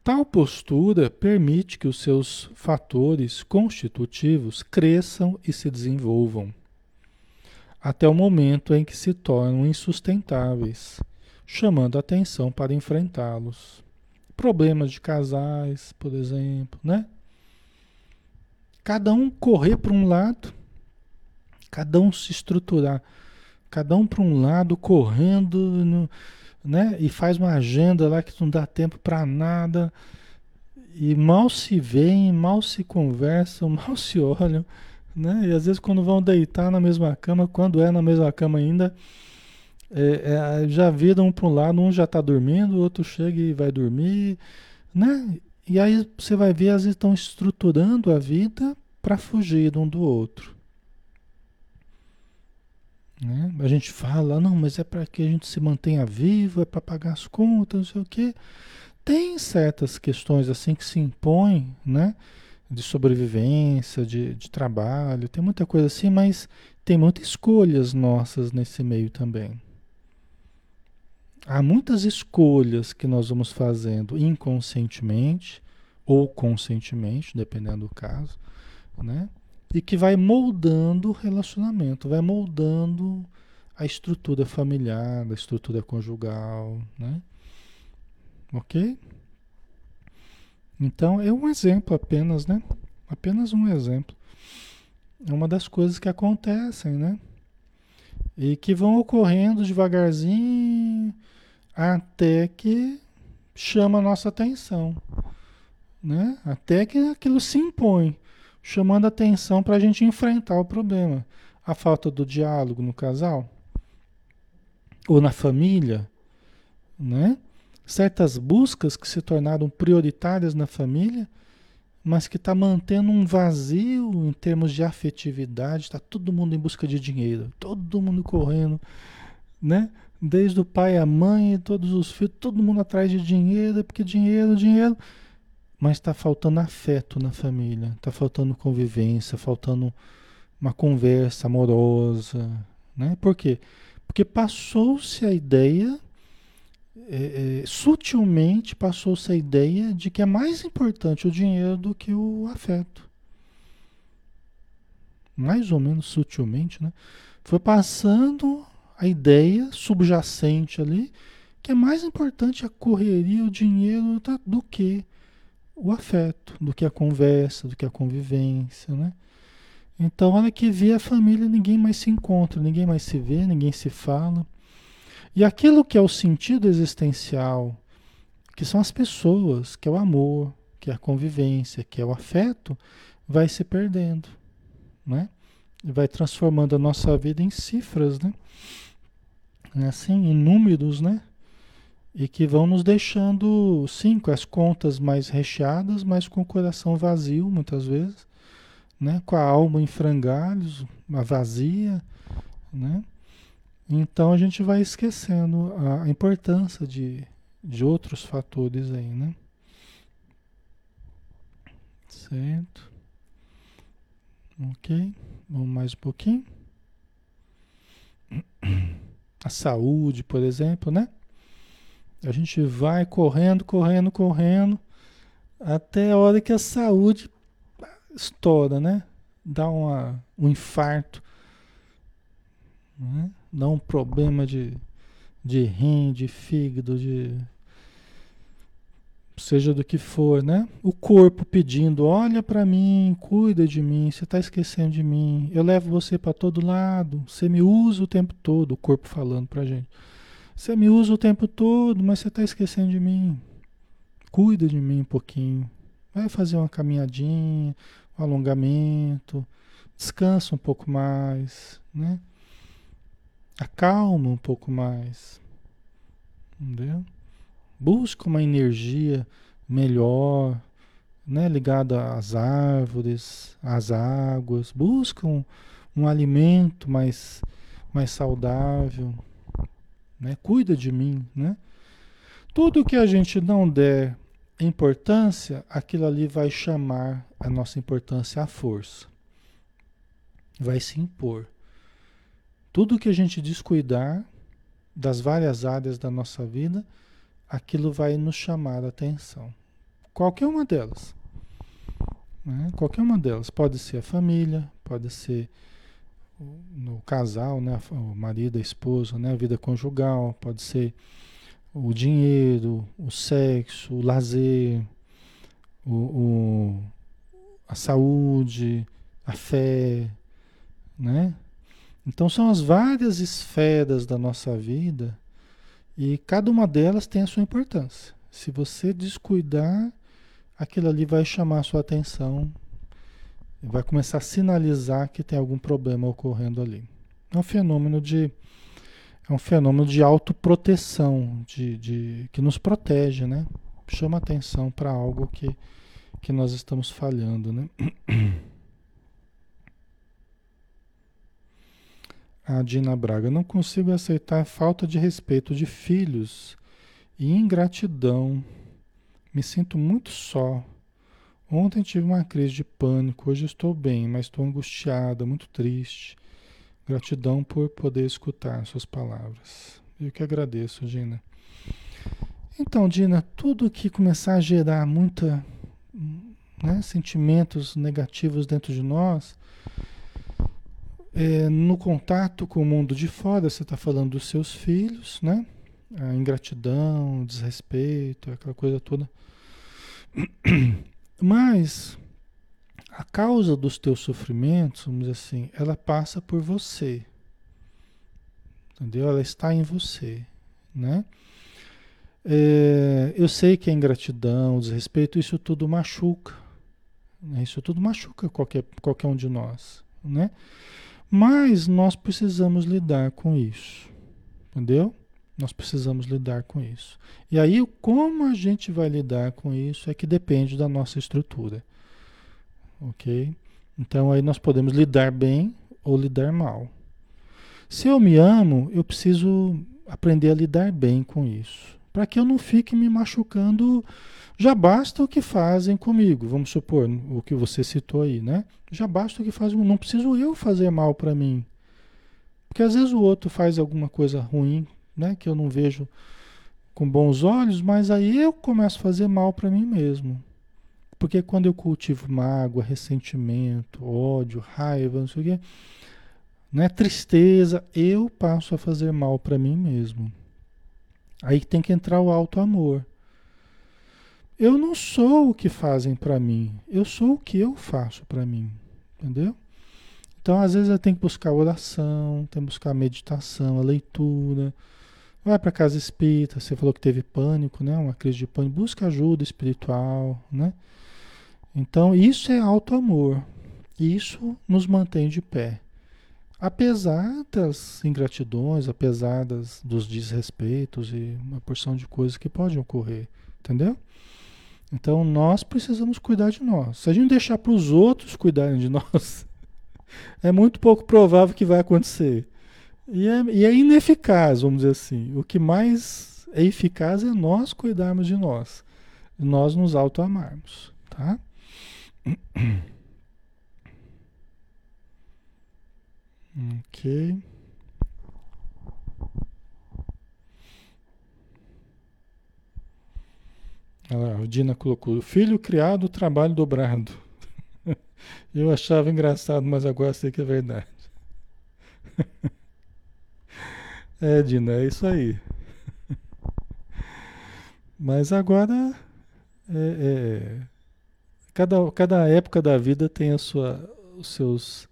Speaker 1: Tal postura permite que os seus fatores constitutivos cresçam e se desenvolvam, até o momento em que se tornam insustentáveis, chamando atenção para enfrentá-los. Problemas de casais, por exemplo, né? Cada um correr para um lado, cada um se estruturar, cada um para um lado, correndo no, né? E faz uma agenda lá que não dá tempo para nada. E mal se veem, mal se conversam, mal se olham, né? E às vezes quando vão deitar na mesma cama, quando é na mesma cama ainda, é, é, já viram um para um lado, um já está dormindo, o outro chega e vai dormir, né? E aí você vai ver, às vezes estão estruturando a vida para fugir um do outro. Né? A gente fala, não, mas é para que a gente se mantenha vivo, é para pagar as contas, não sei o quê. Tem certas questões assim que se impõem, né? De sobrevivência, de, de trabalho, tem muita coisa assim, mas tem muitas escolhas nossas nesse meio também. Há muitas escolhas que nós vamos fazendo inconscientemente ou conscientemente, dependendo do caso, né? E que vai moldando o relacionamento, vai moldando a estrutura familiar, a estrutura conjugal, né? Ok? Então é um exemplo apenas, né? Apenas um exemplo. É uma das coisas que acontecem, né? E que vão ocorrendo devagarzinho até que chama a nossa atenção, né? Até que aquilo se impõe, chamando atenção para a gente enfrentar o problema. A falta do diálogo no casal ou na família, né? Certas buscas que se tornaram prioritárias na família, mas que está mantendo um vazio em termos de afetividade, está todo mundo em busca de dinheiro, todo mundo correndo, né? Desde o pai, a mãe, todos os filhos, todo mundo atrás de dinheiro, porque dinheiro, dinheiro. Mas está faltando afeto na família, está faltando convivência, faltando uma conversa amorosa. Né? Por quê? Porque passou-se a ideia, é, é, sutilmente passou-se a ideia de que é mais importante o dinheiro do que o afeto. Mais ou menos sutilmente, né? Foi passando a ideia subjacente ali, que é mais importante a correria, o dinheiro tá, do que o afeto, do que a conversa, do que a convivência, né? Então, olha que vê a família, ninguém mais se encontra, ninguém mais se vê, ninguém se fala. E aquilo que é o sentido existencial, que são as pessoas, que é o amor, que é a convivência, que é o afeto, vai se perdendo, né? E vai transformando a nossa vida em cifras, né? Né, assim, em números, né? E que vão nos deixando, sim, com as contas mais recheadas, mas com o coração vazio, muitas vezes, né? Com a alma em frangalhos, vazia, né? Então a gente vai esquecendo a importância de, de outros fatores aí, né? Certo. Ok. Vamos mais um pouquinho a saúde, por exemplo, né? A gente vai correndo, correndo, correndo, até a hora que a saúde estoura, né? Dá uma, um infarto, né? dá um problema de, de rim, de fígado, de seja do que for, né? O corpo pedindo, olha para mim, cuida de mim, você está esquecendo de mim, eu levo você para todo lado, você me usa o tempo todo, o corpo falando para gente. Você me usa o tempo todo, mas você está esquecendo de mim. Cuida de mim um pouquinho. Vai fazer uma caminhadinha, um alongamento, descansa um pouco mais, né? Acalma um pouco mais. Entendeu? Busca uma energia melhor, né, ligada às árvores, às águas. Busca um, um alimento mais, mais saudável. Né? Cuida de mim. Né? Tudo que a gente não der importância, aquilo ali vai chamar a nossa importância à força. Vai se impor. Tudo que a gente descuidar das várias áreas da nossa vida, aquilo vai nos chamar a atenção. Qualquer uma delas. Né? Qualquer uma delas. Pode ser a família, pode ser no casal, né? o marido, a esposa, né? a vida conjugal, pode ser o dinheiro, o sexo, o lazer, o, o, a saúde, a fé, né? Então são as várias esferas da nossa vida e cada uma delas tem a sua importância. Se você descuidar, aquilo ali vai chamar a sua atenção, vai começar a sinalizar que tem algum problema ocorrendo ali. É um fenômeno de é um fenômeno de autoproteção, de, de que nos protege, né? chama atenção para algo que, que nós estamos falhando, né? A Dina Braga, não consigo aceitar a falta de respeito de filhos e ingratidão. Me sinto muito só. Ontem tive uma crise de pânico, hoje estou bem, mas estou angustiada, muito triste. Gratidão por poder escutar suas palavras. Eu que agradeço, Dina. Então, Dina, tudo que começar a gerar muita né, sentimentos negativos dentro de nós, é, no contato com o mundo de fora, você está falando dos seus filhos, né? A ingratidão, o desrespeito, aquela coisa toda. Mas a causa dos teus sofrimentos, vamos dizer assim, ela passa por você. Entendeu? Ela está em você, né? É, eu sei que a ingratidão, o desrespeito, isso tudo machuca. Né? Isso tudo machuca qualquer, qualquer um de nós, né? Mas nós precisamos lidar com isso, entendeu? Nós precisamos lidar com isso. E aí, como a gente vai lidar com isso é que depende da nossa estrutura, ok? Então, aí nós podemos lidar bem ou lidar mal. Se eu me amo, eu preciso aprender a lidar bem com isso, para que eu não fique me machucando já basta o que fazem comigo, vamos supor, o que você citou aí, né? Já basta o que fazem, não preciso eu fazer mal para mim. Porque às vezes o outro faz alguma coisa ruim, né, que eu não vejo com bons olhos, mas aí eu começo a fazer mal para mim mesmo. Porque quando eu cultivo mágoa, ressentimento, ódio, raiva, não sei o quê, né, tristeza, eu passo a fazer mal para mim mesmo. Aí tem que entrar o alto amor. Eu não sou o que fazem para mim, eu sou o que eu faço para mim, entendeu? Então, às vezes, eu tenho que buscar oração, tenho que buscar meditação, a leitura. Vai para casa espírita, você falou que teve pânico, né? Uma crise de pânico, busca ajuda espiritual, né? Então, isso é alto amor. Isso nos mantém de pé. Apesar das ingratidões, apesar das, dos desrespeitos e uma porção de coisas que podem ocorrer, entendeu? Então nós precisamos cuidar de nós. Se a gente deixar para os outros cuidarem de nós, é muito pouco provável que vai acontecer. E é, e é ineficaz, vamos dizer assim. O que mais é eficaz é nós cuidarmos de nós. Nós nos auto-amarmos. Tá? Ok. Lá, Dina colocou: filho criado, trabalho dobrado. Eu achava engraçado, mas agora sei que é verdade. É, Dina, é isso aí. Mas agora, é, é, cada, cada época da vida tem a sua, os seus,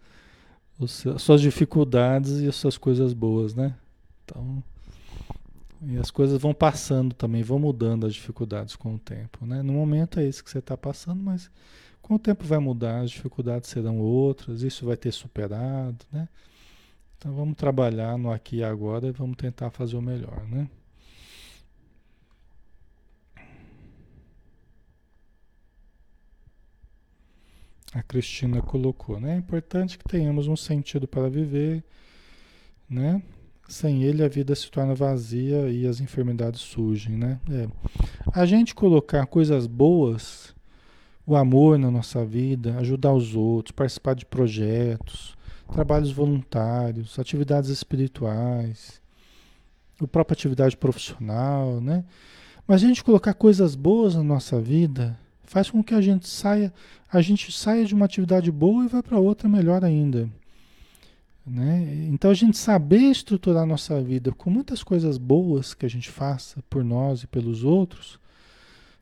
Speaker 1: os, as suas dificuldades e as suas coisas boas, né? Então, e as coisas vão passando também, vão mudando as dificuldades com o tempo. Né? No momento é isso que você está passando, mas com o tempo vai mudar, as dificuldades serão outras, isso vai ter superado. Né? Então vamos trabalhar no aqui e agora e vamos tentar fazer o melhor. Né? A Cristina colocou, né? É importante que tenhamos um sentido para viver, né? Sem ele a vida se torna vazia e as enfermidades surgem, né? É. A gente colocar coisas boas, o amor na nossa vida, ajudar os outros, participar de projetos, trabalhos voluntários, atividades espirituais, a própria atividade profissional, né? Mas a gente colocar coisas boas na nossa vida faz com que a gente saia, a gente saia de uma atividade boa e vá para outra melhor ainda. Né? Então a gente saber estruturar a nossa vida com muitas coisas boas que a gente faça por nós e pelos outros,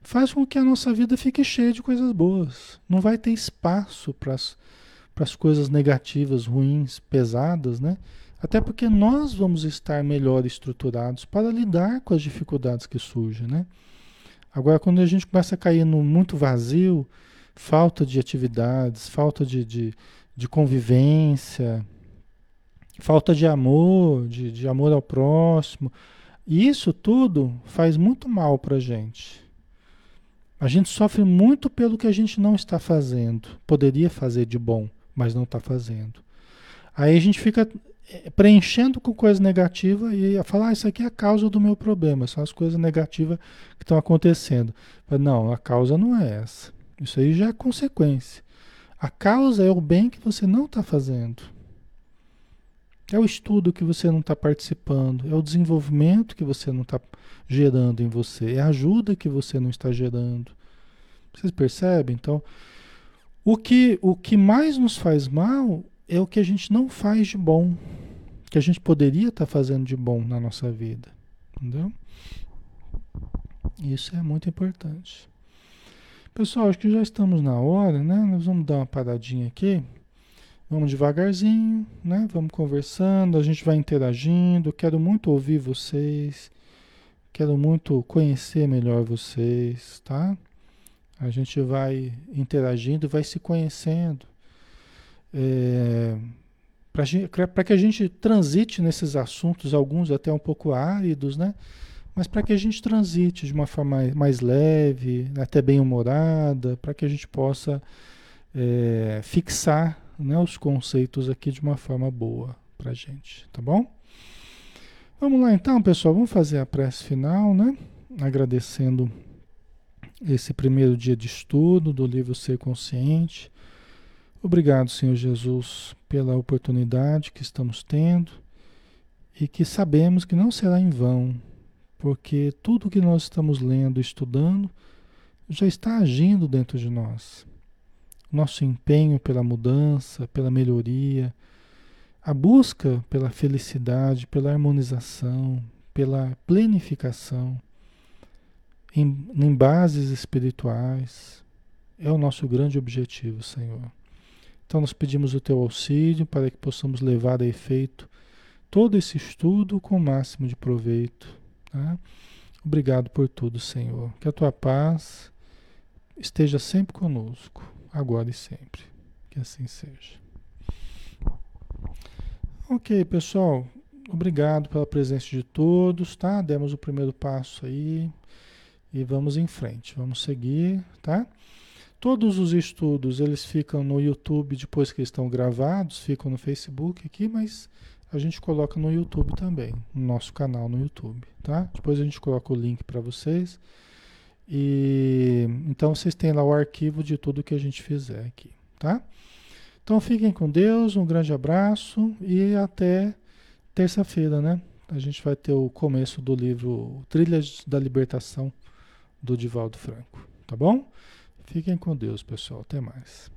Speaker 1: faz com que a nossa vida fique cheia de coisas boas. Não vai ter espaço para as coisas negativas, ruins, pesadas, né? Até porque nós vamos estar melhor estruturados para lidar com as dificuldades que surgem, né? Agora, quando a gente começa a cair no muito vazio, falta de atividades, falta de, de, de convivência, falta de amor, de, de amor ao próximo. Isso tudo faz muito mal para gente. A gente sofre muito pelo que a gente não está fazendo. Poderia fazer de bom, mas não está fazendo. Aí a gente fica preenchendo com coisa negativa e falar, ah, isso aqui é a causa do meu problema, são as coisas negativas que estão acontecendo. Não, a causa não é essa. Isso aí já é consequência. A causa é o bem que você não está fazendo. É o estudo que você não está participando, é o desenvolvimento que você não está gerando em você, é a ajuda que você não está gerando. Vocês percebem? Então, o que, o que mais nos faz mal é o que a gente não faz de bom, que a gente poderia estar tá fazendo de bom na nossa vida. Entendeu? Isso é muito importante. Pessoal, acho que já estamos na hora, né? Nós vamos dar uma paradinha aqui. Vamos devagarzinho, né? Vamos conversando, a gente vai interagindo. Quero muito ouvir vocês. Quero muito conhecer melhor vocês, tá? A gente vai interagindo, vai se conhecendo. É, para que a gente transite nesses assuntos, alguns até um pouco áridos, né? Mas para que a gente transite de uma forma mais, mais leve, até bem humorada, para que a gente possa é, fixar né, os conceitos aqui de uma forma boa para gente, tá bom? Vamos lá então, pessoal, vamos fazer a prece final, né? Agradecendo esse primeiro dia de estudo do livro Ser Consciente. Obrigado, Senhor Jesus, pela oportunidade que estamos tendo e que sabemos que não será em vão, porque tudo que nós estamos lendo e estudando já está agindo dentro de nós nosso empenho pela mudança, pela melhoria, a busca pela felicidade, pela harmonização, pela plenificação em, em bases espirituais é o nosso grande objetivo, Senhor. Então nós pedimos o teu auxílio para que possamos levar a efeito todo esse estudo com o máximo de proveito. Tá? Obrigado por tudo, Senhor. Que a tua paz esteja sempre conosco agora e sempre. Que assim seja. Ok, pessoal. Obrigado pela presença de todos, tá? Demos o primeiro passo aí e vamos em frente. Vamos seguir, tá? Todos os estudos, eles ficam no YouTube depois que estão gravados, ficam no Facebook aqui, mas a gente coloca no YouTube também, no nosso canal no YouTube, tá? Depois a gente coloca o link para vocês. E então vocês têm lá o arquivo de tudo que a gente fizer aqui, tá? Então fiquem com Deus, um grande abraço e até terça-feira, né? A gente vai ter o começo do livro Trilhas da Libertação do Divaldo Franco, tá bom? Fiquem com Deus, pessoal. Até mais.